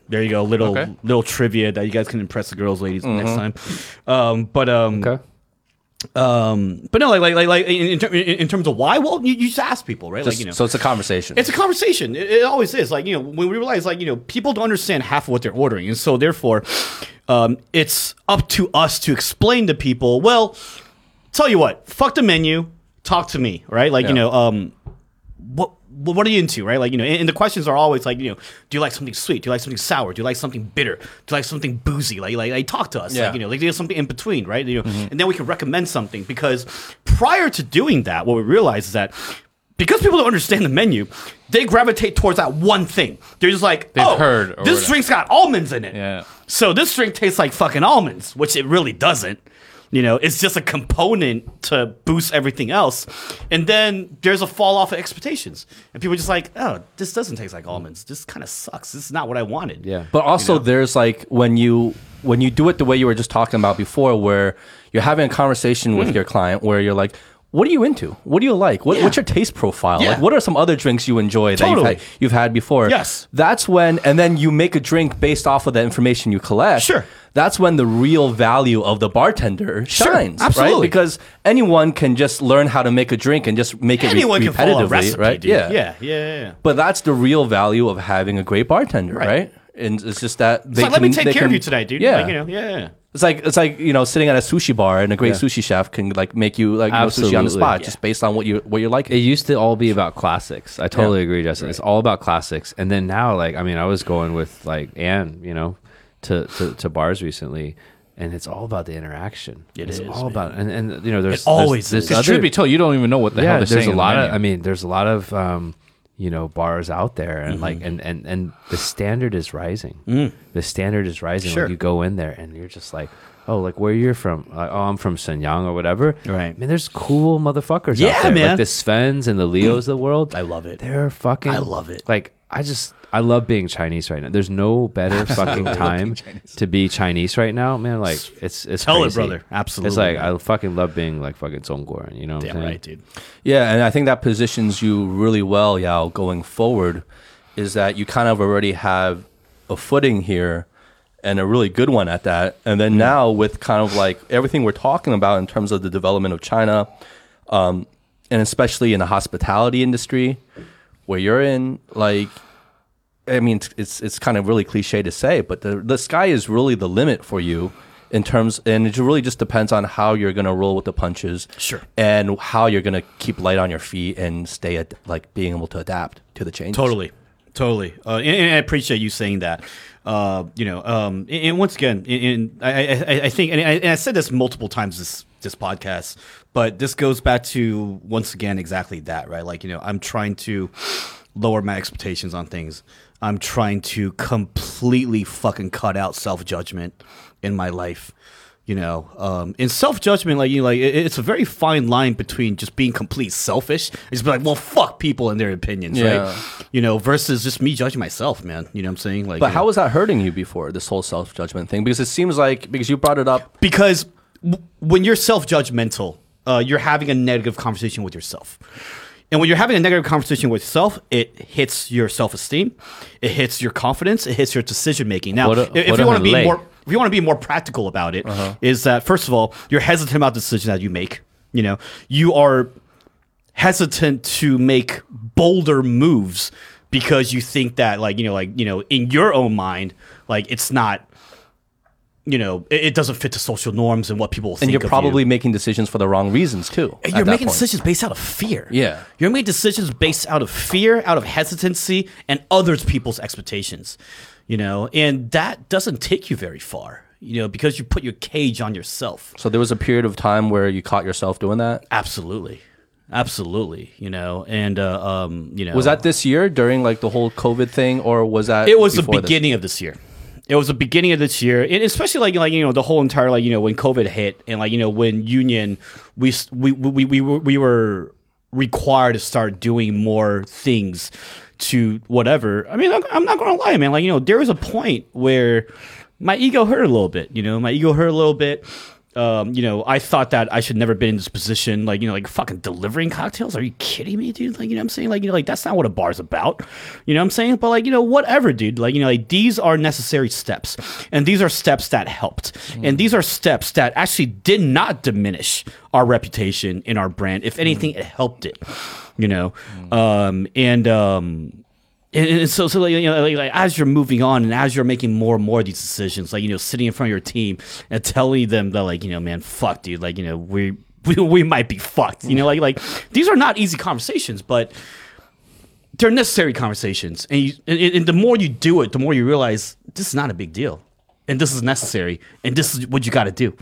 There you go, little Okay. little trivia that you guys can impress the girls, ladies, next time. Um, but um, Okay. Um, but no, like like like, like in, in, in in terms of why, well, you, you just ask people, right? like you know, so it's a conversation. it's a conversation. It, it always is. Like you know, when we realize like you know people don't understand half of what they're ordering, and so therefore, um, it's up to us to explain to people. Well, tell you what, fuck the menu, talk to me, right? Like you know, um, what what what are you into, right? Like you know, and, and the questions are always like you know, do you like something sweet? Do you like something sour? Do you like something bitter? Do you like something boozy? Like like, like talk to us, Yeah. like you know, like there's something in between, right? You know, mm-hmm. and then we can recommend something because prior to doing that, what we realize is that. Because people don't understand the menu, they gravitate towards that one thing. They're just like, They've oh, heard this whatever." drink's got almonds in it. Yeah. So this drink tastes like fucking almonds, which it really doesn't. You know, it's just a component to boost everything else. And then there's a fall off of expectations. And people are just like, oh, this doesn't taste like almonds. This kind of sucks. This is not what I wanted. Yeah. But also, there's like when you when you do it the way you were just talking about before, where you're having a conversation with hmm. your client, where you're like, "What are you into? What do you like? What, Yeah. What's your taste profile? Yeah. Like, what are some other drinks you enjoy that Totally. you've had, you've had before?" Yes. that's when, and then you make a drink based off of the information you collect. Sure. That's when the real value of the bartender Sure, shines, absolutely. right? Because anyone can just learn how to make a drink and just make it re- Anyone can follow a repetitively, recipe, right? dude. Yeah, Yeah, yeah, yeah. But that's the real value of having a great bartender, Right. right? And it's just that they It's like, let me take care of you tonight, dude. Yeah, Like, you know, yeah, yeah. It's like it's like you know sitting at a sushi bar and a great Yeah. sushi chef can like make you like you know, sushi on the spot Yeah. just based on what you what you're liking. It used to all be about classics. I totally Yeah. agree, Justin. It's all about classics. And then now, like, I mean, I was going with like Anne, you know, to to, to bars recently, and it's all about the interaction. It it's is, all man. about and and you know, there's It always there's, is. there's Because truth be told, you don't even know what the hell they're there's saying. a on the lot of. I mean, there's a lot of um, you know bars out there, and like Mm-hmm. and and and the standard is rising. The standard is rising Mm. Sure. when you go in there, and you're just like. Oh, like where you're from? Like, oh, I'm from Shenyang or whatever. Right. I mean, there's cool motherfuckers Yeah, out there. man. Like the Svens and the Leos of the world. I love it. They're fucking. I love it. Like I just I love being Chinese right now. There's no better [laughs] fucking time to be Chinese right now, man. Like it's it's Tell it, brother. Absolutely, It's like. I fucking love being like fucking Zhongguo. You know what Damn I'm saying? right, dude. Yeah, and I think that positions you really well, Yao, going forward, is that you kind of already have a footing here and a really good one at that. And then now with kind of like everything we're talking about in terms of the development of China, um, and especially in the hospitality industry, where you're in, like I mean, it's- it's it's kind of really cliche to say, but the the sky is really the limit for you in terms, and it really just depends on how you're gonna roll with the punches, Sure. and how you're gonna keep light on your feet and stay at like being able to adapt to the changes. Totally, totally. Uh, and, and I appreciate you saying that. Uh, you know, um, and, and once again, and, and I, I, I think, and I, and I said this multiple times this this podcast, but this goes back to once again exactly that, right? Like, you know, I'm trying to lower my expectations on things. I'm trying to completely fucking cut out self judgment in my life. You know, um, in self judgment, like you know, like it, it's a very fine line between just being complete selfish and just be like, well, fuck people and their opinions, Yeah. right? You know, versus just me judging myself, man. You know what I'm saying? Like, But how know, was that hurting you before this whole self judgment thing? Because it seems like because you brought it up. because w- when you're self judgmental, uh, you're having a negative conversation with yourself. And when you're having a negative conversation with yourself, it hits your self esteem, it hits your confidence, it hits your decision making. Now, a- if, if you want to be more, if you want to be more practical about it, is that first of all, you're hesitant about the decision that you make. You know, you are hesitant to make bolder moves because you think that like you know like you know in your own mind like it's not you know it, it doesn't fit the social norms and what people will And you're probably you. making decisions for the wrong reasons too. You're making point. decisions based out of fear. Yeah. You're making decisions based out of fear, out of hesitancy, and other people's expectations. You know, and that doesn't take you very far. You know, because you put your cage on yourself. So there was a period of time where you caught yourself doing that. Absolutely, absolutely. You know, and uh, um, you know, Was that this year during like the whole COVID thing, or was that? It was the before this? beginning of this year. It was the beginning of this year, and especially like like you know the whole entire like you know when COVID hit and like you know when Union we we we we were, we were required to start doing more things to whatever. I mean, I'm- I'm not gonna lie, man. Like you know there was a point where my ego hurt a little bit. You know, my ego hurt a little bit. Um, you know, I thought that I should never been in this position, like, you know, like fucking delivering cocktails. Are you kidding me, dude? Like, you know what I'm saying? Like, you know, like that's not what a bar's about. You know what I'm saying? But like, you know, whatever, dude. Like, you know, like these are necessary steps. And these are steps that helped. And these are steps that actually did not diminish our reputation in our brand. If anything, it helped it. You know? Um, and um and, and so, so like, you know, like, like as you're moving on and as you're making more and more of these decisions, like you know, sitting in front of your team and telling them that, like, you know, man, fuck, dude, like, you know, we [laughs] we, we might be fucked, you know, like like these are not easy conversations, but they're necessary conversations, and you and, and the more you do it, the more you realize this is not a big deal, and this is necessary, and this is what you got to do,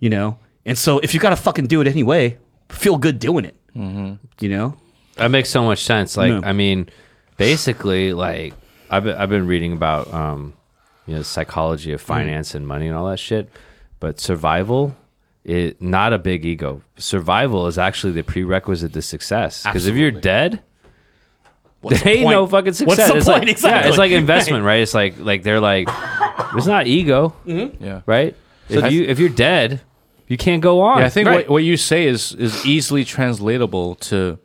you know. And so, if you got to fucking do it anyway, feel good doing it, mm-hmm. you know. That makes so much sense. Like, No. I mean, basically, like I've been, I've been reading about um, you know, psychology of finance and money and all that shit. But survival, it not a big ego. Survival is actually the prerequisite to success. Because if you're dead, What's there the ain't no fucking success. What's the it's point? like exactly. yeah, it's like [laughs] investment, right? It's like like they're like, it's not ego, Yeah. right? if I- you if you're dead, you can't go on. Yeah, I think Right. what, what you say is is easily translatable to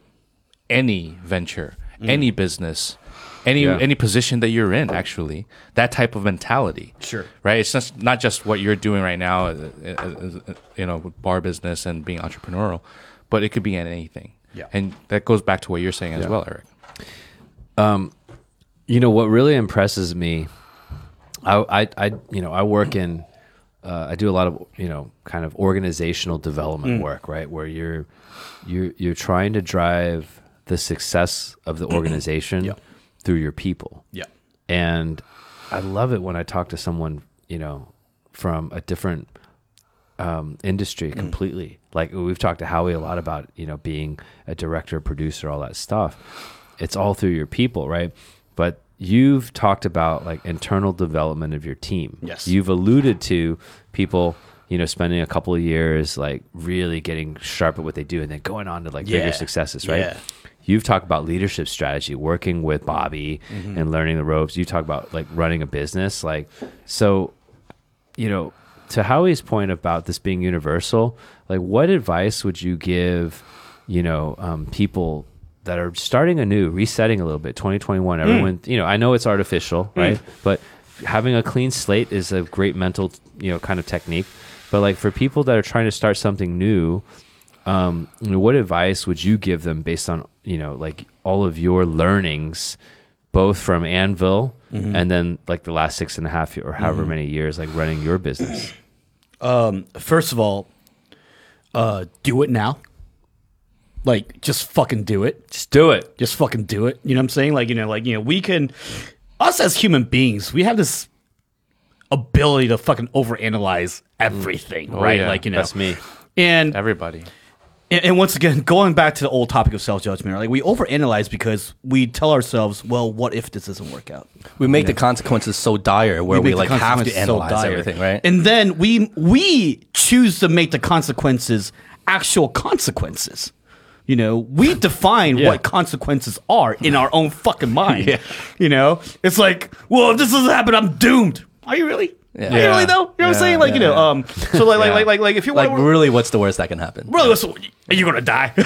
any venture, any business, any Yeah. any position that you're in. Actually, that type of mentality. Sure. Right. It's just not just what you're doing right now, uh, uh, uh, you know, bar business and being entrepreneurial, but it could be in anything. Yeah. And that goes back to what you're saying as well, Eric. um you know what really impresses me i i, I you know i work in uh, i do a lot of you know kind of organizational development work right where you're you're you're trying to drive the success of the organization through your people yeah. and I love it when I talk to someone, you know, from a different um, industry completely. Like we've talked to Howie a lot about, you know, being a director, producer, all that stuff. It's all through your people, right? But you've talked about like internal development of your team. Yes. You've alluded to people, you know, spending a couple of years like really getting sharp at what they do and then going on to like Yeah. bigger successes, right? Yeah. You've talked about leadership strategy, working with Bobby Mm-hmm. and learning the ropes. You talk about like running a business, like so. You know, to Howie's point about this being universal, like what advice would you give? You know, um, people that are starting anew, resetting a little bit. Twenty twenty one. Mm. Everyone, you know, I know it's artificial, right? But having a clean slate is a great mental, you know, kind of technique. But like for people that are trying to start something new, um, you know, what advice would you give them based on you know like all of your learnings, both from Anvil and then like the last six and a half or however many years like running your business? First of all, uh, do it now. Like, just fucking do it. Just do it. Just fucking do it. You know what I'm saying? Like, you know, like, you know, we can, us as human beings, we have this ability to fucking overanalyze everything, right? yeah. Like, you know, That's me. And, Everybody. And and once again, going back to the old topic of self judgment, like we overanalyze because we tell ourselves, well, what if this doesn't work out? We make the consequences so dire where we, the like have to so analyze dire. everything, right? And then we we choose to make the consequences actual consequences. You know, we [laughs] define what consequences are in our own fucking mind. [laughs] You know, it's like, well, if this doesn't happen, I'm doomed. Are you really? Yeah. Are you really Yeah. though? You know what I'm saying? Like, you know, yeah. um, so like, like, Yeah. like, like, like, if you like, want, really, what's the worst that can happen? really, what's- are you gonna die? [laughs]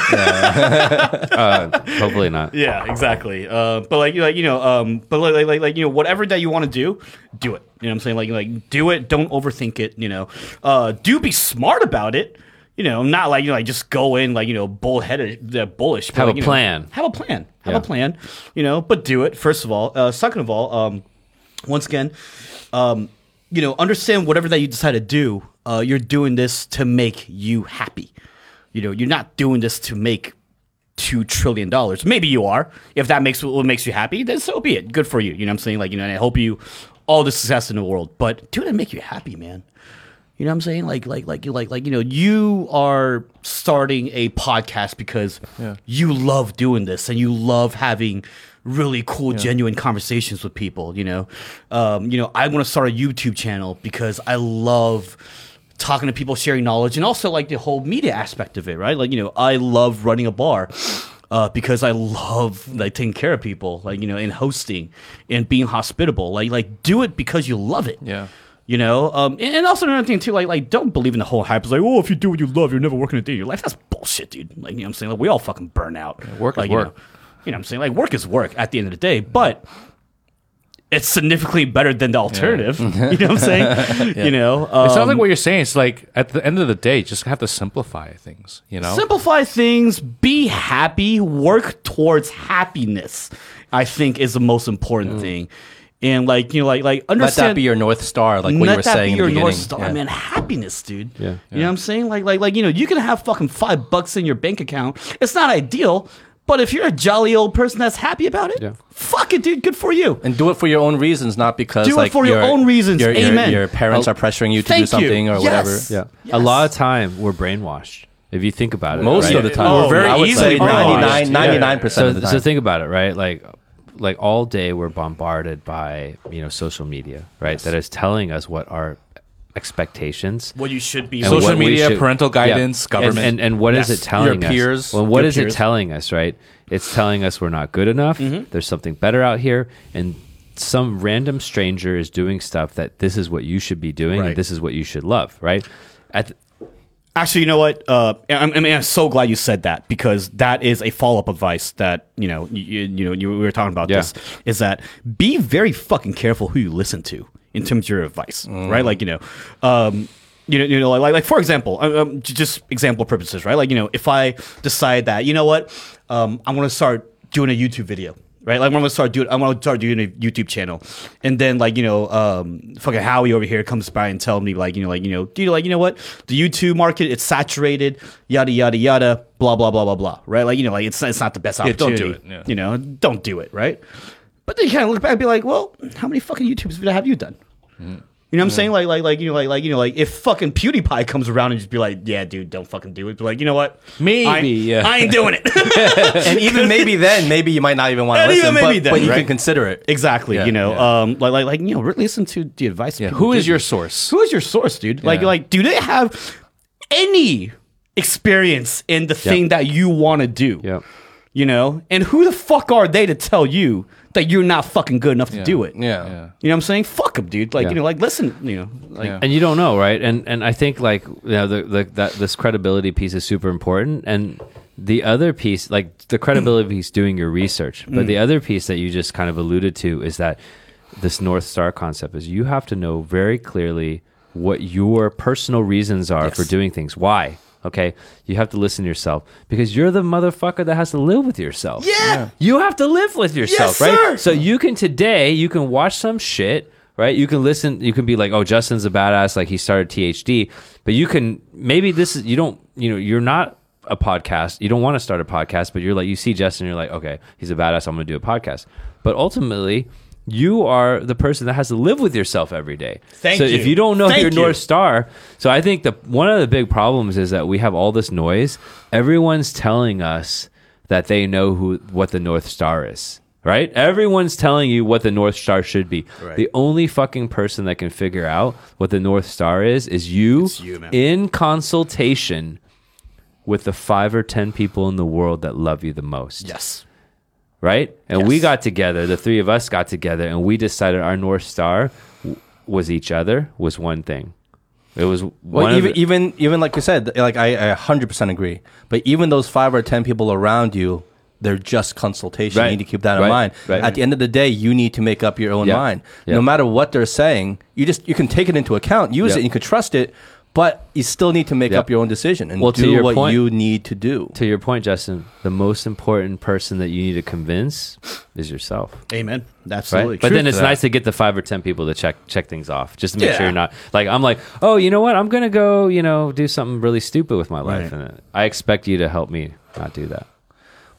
Uh, hopefully not. Yeah, exactly. Uh, but like, like you know, um, but like, like, like, like, you know, whatever that you want to do, do it. You know what I'm saying? Like, like, do it. Don't overthink it. You know, uh, do be smart about it. You know, not like you know, like just go in like you know, bullheaded, uh, bullish. but, Have like, a you know, plan. have a plan. Have Yeah. a plan. You know, but do it first of all. Uh, second of all, um, once again, um, you know, understand whatever that you decide to do. Uh, you're doing this to make you happy. You know, you're not doing this to make two trillion dollars. Maybe you are. If that makes what makes you happy, then so be it. Good for you. You know what I'm saying? Like, you know, and I hope you all the success in the world, but do it to make you happy, man. You know what I'm saying? Like, like, like, you like, like, you know, you are starting a podcast because you love doing this and you love having really cool, genuine conversations with people. You know, um, you know, I want to start a YouTube channel because I love talking to people, sharing knowledge, and also like the whole media aspect of it, right? Like, you know, I love running a bar. Uh, because I love like taking care of people, like you know, and hosting and being hospitable. Like, like do it because you love it. Yeah. You know, um, and, also another thing too, like, like don't believe in the whole hype. It's like, oh, if you do what you love, you're never working a day in your life. That's bullshit, dude. Like, you know what I'm saying? Like, we all fucking burn out. work is like, work. know, you know what I'm saying? Like, work is work at the end of the day, but it's significantly better than the alternative. [laughs] you know what I'm saying? You know, um, It sounds like what you're saying. It's like at the end of the day, just have to simplify things. You know, simplify things, be happy, work towards happiness. I think is the most important thing. And like you know, like like Let understand that be your north star, like what you Let were saying be in the your north star, Yeah. man. Happiness, dude. Yeah. You know what I'm saying? Like, like, like, you know, you can have fucking five bucks in your bank account. It's not ideal, but if you're a jolly old person that's happy about it, Yeah. fuck it, dude. Good for you. And do it for your own reasons, not because Do it like for your own reasons. Your, your- Amen. your parents are pressuring you to thank do you. something or whatever. Yeah. Yes. A lot of time we're brainwashed. If you think about it, Most right? of the time, Oh, We're very I would easily say 99, brainwashed. 99% so, of the time. so think about it, right? Like, like all day we're bombarded by you know social media, right? That is telling us what our expectations. What you should be. and Social media, should- parental guidance, And- government. and, and, what is Yes. it telling Your us? peers, Well, what your is peers. it telling us? Right? It's telling us we're not good enough. Mm-hmm. There's something better out here, and some random stranger is doing stuff that this is what you should be doing, Right. and this is what you should love. Right? At th- Actually, you know what? Uh, I'm, I mean, I'm so glad you said that because that is a follow up advice that you know, you, you know, you, we were talking about Yeah. this. Is that be very fucking careful who you listen to in terms of your advice, right? Like you know, um, you know, you know, like like for example, um, um, just example purposes, right? Like you know, if I decide that you know what, um, I want to start doing a YouTube video. Right, like I'm gonna start doing. I'm gonna start doing a YouTube channel, and then like you know, um, fucking Howie over here comes by and tell me like you know, like you know, dude, like you know what, the YouTube market it's saturated, yada yada yada, blah blah blah blah blah. Right, like you know, like it's it's not the best don't do opportunity. it, yeah. You know, don't do it. Right, but then you kind of look back and be like, well, how many fucking YouTubes have you done? You know what I'm saying? Like, like, like, you know, like, like, you know, like, if fucking PewDiePie comes around and just be like, yeah, dude, don't fucking do it. Be like, you know what? Maybe, I, yeah. I ain't doing it. [laughs] and even maybe then, maybe you might not even want to listen, maybe but, then, but you right? can consider it. exactly. Yeah, you know, yeah. um, like, like, like, you know, listen to the advice. yeah. Who your source? Who is your source, dude? Like, Yeah. like, do they have any experience in the thing that you want to do? Yep. You know, and who the fuck are they to tell you that you're not fucking good enough to do it? Yeah. Yeah. You know what I'm saying? Fuck them, dude. Like, Yeah. you know, like, listen, you know, like, Yeah. and you don't know, right? And and I think like you know the, the that this credibility piece is super important, and the other piece, like the credibility piece, doing your research, but the mm. other piece that you just kind of alluded to is that this north star concept is you have to know very clearly what your personal reasons are for doing things. Why? Okay, you have to listen to yourself because you're the motherfucker that has to live with yourself. Yeah. you have to live with yourself, Yes, right? sir. So you can today you can watch some shit, right? You can listen. You can be like, oh, Justin's a badass, like he started THD. But you can maybe this is you don't you know you're not a podcast. You don't want to start a podcast, but you're like you see Justin, you're like, okay, he's a badass. I'm going to do a podcast. But ultimately. You are the person that has to live with yourself every day. Thank so you. if you don't know Thank your you. north star, so I think the one of the big problems is that we have all this noise. Everyone's telling us that they know who what the north star is right everyone's telling you what the north star should be Right. the only fucking person that can figure out what the north star is is you, you, in consultation with the five or ten people in the world that love you the most yes. Right and we got together the three of us got together and we decided our north star w- was each other was one thing it was Well, even the- even even like you said, like I, I 100% agree. But even those five or ten people around you, they're just consultation. Right. You need to keep that in Right. mind. Right. At the end of the day, you need to make up your own mind. No matter what they're saying, you just you can take it into account, use it, you can trust it, but you still need to make Yeah. up your own decision and Well, to do your what point- you need to do. to your point justin the most important person that you need to convince is yourself Amen. right? Absolutely. But then it's that. nice to get the five or ten people to check check things off, just to make sure you're not like I'm like, oh, you know what? I'm gonna go, you know, do something really stupid with my life, Right. and I expect you to help me not do that.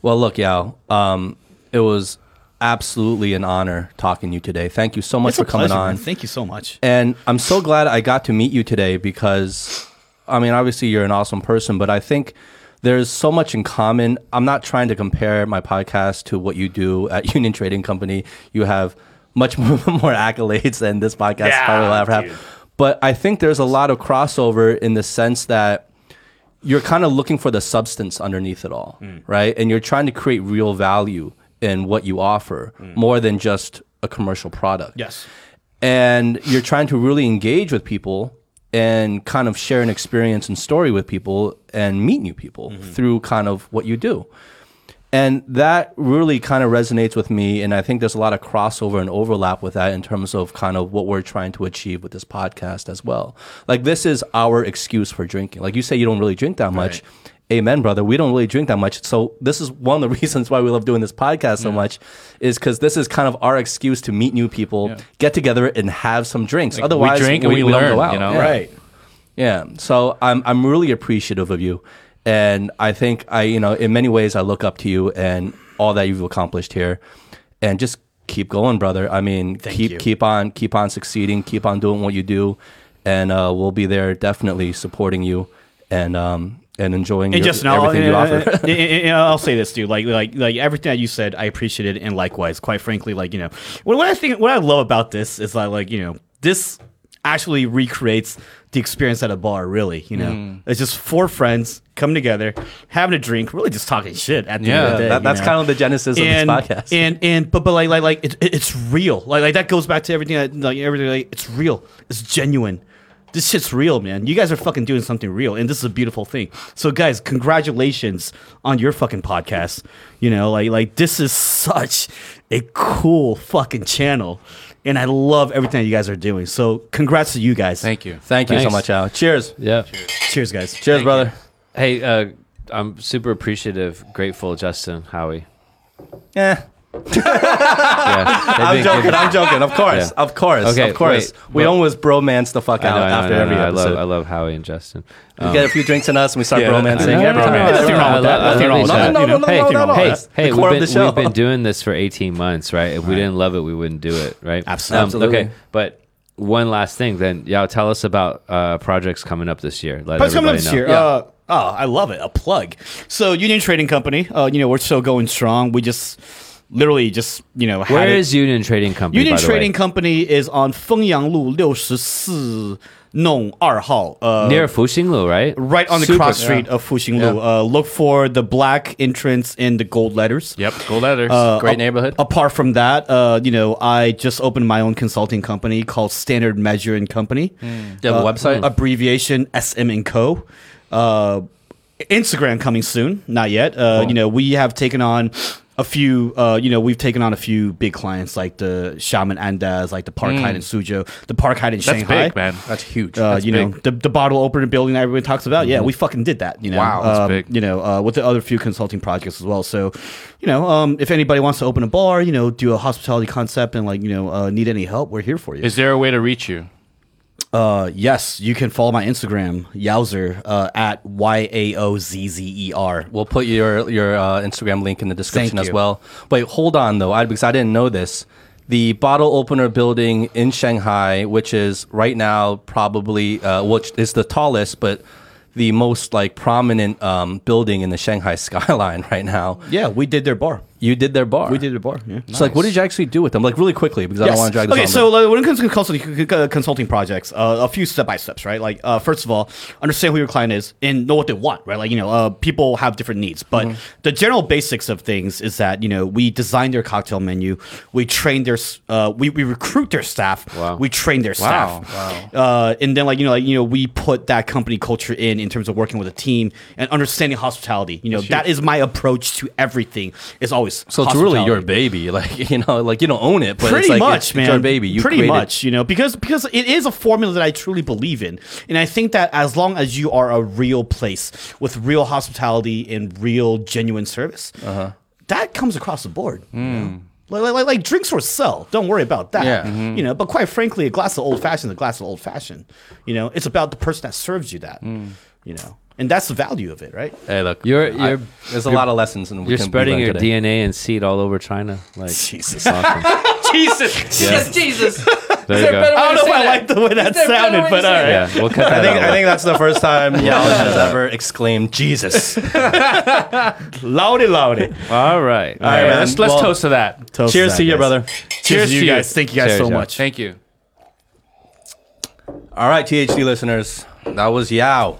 Well, look, Yao, um, it was absolutely an honor talking to you today. Thank you so much It's for coming pleasure, on. man. Thank you so much. And I'm so glad I got to meet you today because, I mean, obviously you're an awesome person, but I think there's so much in common. I'm not trying to compare my podcast to what you do at [laughs] Union Trading Company. You have much [laughs] more, more accolades than this podcast Yeah, probably will ever dude. have. But I think there's a lot of crossover in the sense that you're kind of looking for the substance underneath it all, hmm. right? And you're trying to create real value in what you offer mm. more than just a commercial product Yes. and you're trying to really engage with people and kind of share an experience and story with people and meet new people mm-hmm. through kind of what you do. And that really kind of resonates with me. And I think there's a lot of crossover and overlap with that in terms of kind of what we're trying to achieve with this podcast as well. Like, this is our excuse for drinking. Like, you say you don't really drink that much. Amen, brother. We don't really drink that much. So, this is one of the [laughs] reasons why we love doing this podcast so much, is because this is kind of our excuse to meet new people, get together, and have some drinks. we Otherwise, we drink and we don't learn, go out. you know? Yeah. Right. Yeah. So I'm I'm really appreciative of you, and I think I you know in many ways I look up to you and all that you've accomplished here, and just keep going, brother. I mean, keep you. keep on keep on succeeding, keep on doing what you do, and uh, we'll be there definitely supporting you and um and enjoying And your, Justin, I'll, everything you [laughs] and- offer. and- and- and I'll say this, dude. Like, like, like everything that you said, I appreciate it, and likewise, quite frankly, like you know, what, what I think, what I love about this is that, like, you know, this actually recreates the experience at a bar. Really, you know, mm. it's just four friends coming together, having a drink, really just talking shit. At the end Yeah, of the day, that, that's know? kind of the genesis and, of this podcast. And and but but like like like it, it- it's real. Like like that goes back to everything. That, like everything. Like it's real. It's genuine. This shit's real, man. You guys are fucking doing something real, and this is a beautiful thing. So, guys, congratulations on your fucking podcast. You know, like like this is such a cool fucking channel, and I love everything that you guys are doing. So, congrats to you guys. Thank you. Thank you so Thanks. much, Al. Cheers. Yeah. Cheers, guys. Cheers, brother. Hey, uh, I'm super appreciative, grateful, Justin, Howie. Yeah. Yeah, I'm been joking. I'm joking. Of course. Yeah. Of course. Okay, of course. wait, we but- almost bromance the fuck out know, know, after know, every I episode. love, I love Howie and Justin. we Um, get a few drinks in us and we start Yeah, romancing no, no, every time. no, we- no, Nothing wrong with that. Nothing wrong with that. No, no, no, Hey, no, no, wrong no. with Hey, hey, we've been, we've been doing this for 18 months, right? If we didn't love it, we wouldn't do it, right? Absolutely. Absolutely. okay, but one last thing, then, Yao, tell us about uh, projects coming up this year. Let What's coming up this year? Uh, oh, I love it. A plug. So Union Trading Company. Uh, you know, we're still going strong. We just literally just you know. Where is it. Union Trading Company? Union Trading Company is on Fenyang Lu 64. Nong Arhao. Uh, Near Fuxinglu, right? Right on the Super, cross street yeah. of Fuxinglu. Yeah. Uh, look for the black entrance in the gold letters. Yep, gold letters. Uh, Great neighborhood. Apart from that, uh, you know, I just opened my own consulting company called Standard Measure and Company. Mm. Do you have a uh, website? Abbreviation SM and Co. Uh, Instagram coming soon, not yet. Oh. You know, we have taken on a few. Uh, you know, we've taken on a few big clients like the Shaman Andaz, like the Park Hyatt in Suzhou, the Park Hyatt in That's Shanghai. big, man. That's huge. Uh, That's you know the, the bottle opener building that everyone talks about. Yeah, we fucking did that. You know, Wow, that's Um, big. You know, uh, with the other few consulting projects as well. So, you know, um, if anybody wants to open a bar, you know, do a hospitality concept, and like you know, uh, need any help, we're here for you. Is there a way to reach you? Uh, yes, you can follow my Instagram, Yaozzer, uh, at Y A O Z Z E R. We'll put your your uh, Instagram link in the description as well. Wait, hold on though, I, because I didn't know this. The bottle opener building in Shanghai, which is right now probably uh, which is the tallest, but the most like prominent um, building in the Shanghai [laughs] skyline right now. Yeah, we did their bar. You did their bar. We did their bar. Yeah. So like, what did you actually do with them? Like really quickly, because I don't want to drag this okay, on. so when it comes to consulting, c- consulting projects, uh, a few step by steps, right? Like, uh, first of all, understand who your client is and know what they want, right? Like, you know, uh, people have different needs, but Mm-hmm. the general basics of things is that you know we design their cocktail menu, we train their, s- uh, we, we recruit their staff, Wow. we train their Wow. staff, uh, and then like you know, like you know, we put that company culture in in terms of working with a team and understanding hospitality. You know, that is my approach to everything. Is always so it's really your baby, [laughs] like you know, like you don't own it, but pretty it's like much, it's, man. it's your baby. You pretty created- much, you know, because because it is a formula that I truly believe in, and I think that as long as you are a real place with real hospitality and real genuine service, Uh-huh. that comes across the board. you know? Like, like, like, like drinks will sell. Don't worry about that. Yeah. Mm-hmm. You know, but quite frankly, a glass of old fashioned is a glass of old fashioned. You know, it's about the person that serves you that. Mm. You know. And that's the value of it, right? Hey, look, You're- I- you're- there's a lot of lessons, and we You're can spreading your today. DNA and seed all over China. Like [laughs] Jesus. [laughs] Jesus, Yeah. Jesus. There you go. I don't know if I like the way that there a better sounded, but say all that? right. Yeah, we'll cut I think out. I think that's the first time Yao has ever exclaimed Jesus. [laughs] Loudy, loudy. all right. All right, Hey, man. let's let's Well, toast to that. Toast Cheers that, to you, guys. brother. Cheers to you to you. guys. Thank you guys Cheers, so much. Thank you. All right, THD listeners, that was Yao.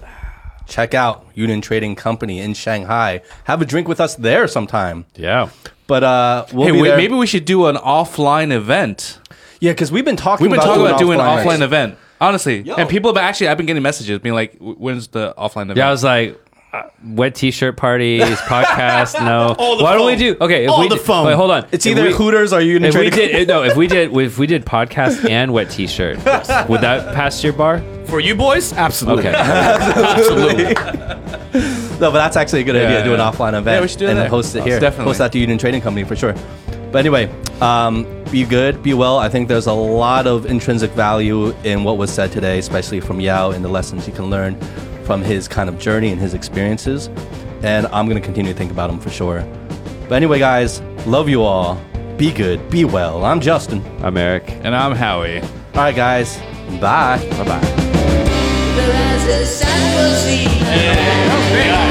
Check out Union Trading Company in Shanghai. Have a drink with us there sometime. Yeah. But uh, we'll Hey, be wait, there. maybe we should do an offline event. yeah, because we've been talking. We've been about talking about doing an offline offline event. Honestly, and people have actually. I've been getting messages being like, "When's the offline event?" Yeah, I was like, uh, wet t-shirt parties, [laughs] podcast. No. All the Why don't we do? Okay, if All we the did- phone. Wait, hold on. It's If either we- Hooters or Union If we Trading. did [laughs] no, if we did if we did podcast and wet t-shirt, would that pass your bar? For you boys, absolutely. Okay. [laughs] absolutely. [laughs] No, but that's actually a good Yeah, idea. Do an yeah. offline event Yeah, we should do and that. then host it Oh, here. definitely. host that to Union Trading Company for sure. But anyway, um, be good, be well. I think there's a lot of intrinsic value in what was said today, especially from Yao and the lessons you can learn from his kind of journey and his experiences. And I'm gonna continue to think about him for sure. But anyway, guys, love you all. Be good, be well. I'm Justin. I'm Eric. and I'm Howie. All right, guys. Bye. Bye bye. The sun will see. Great.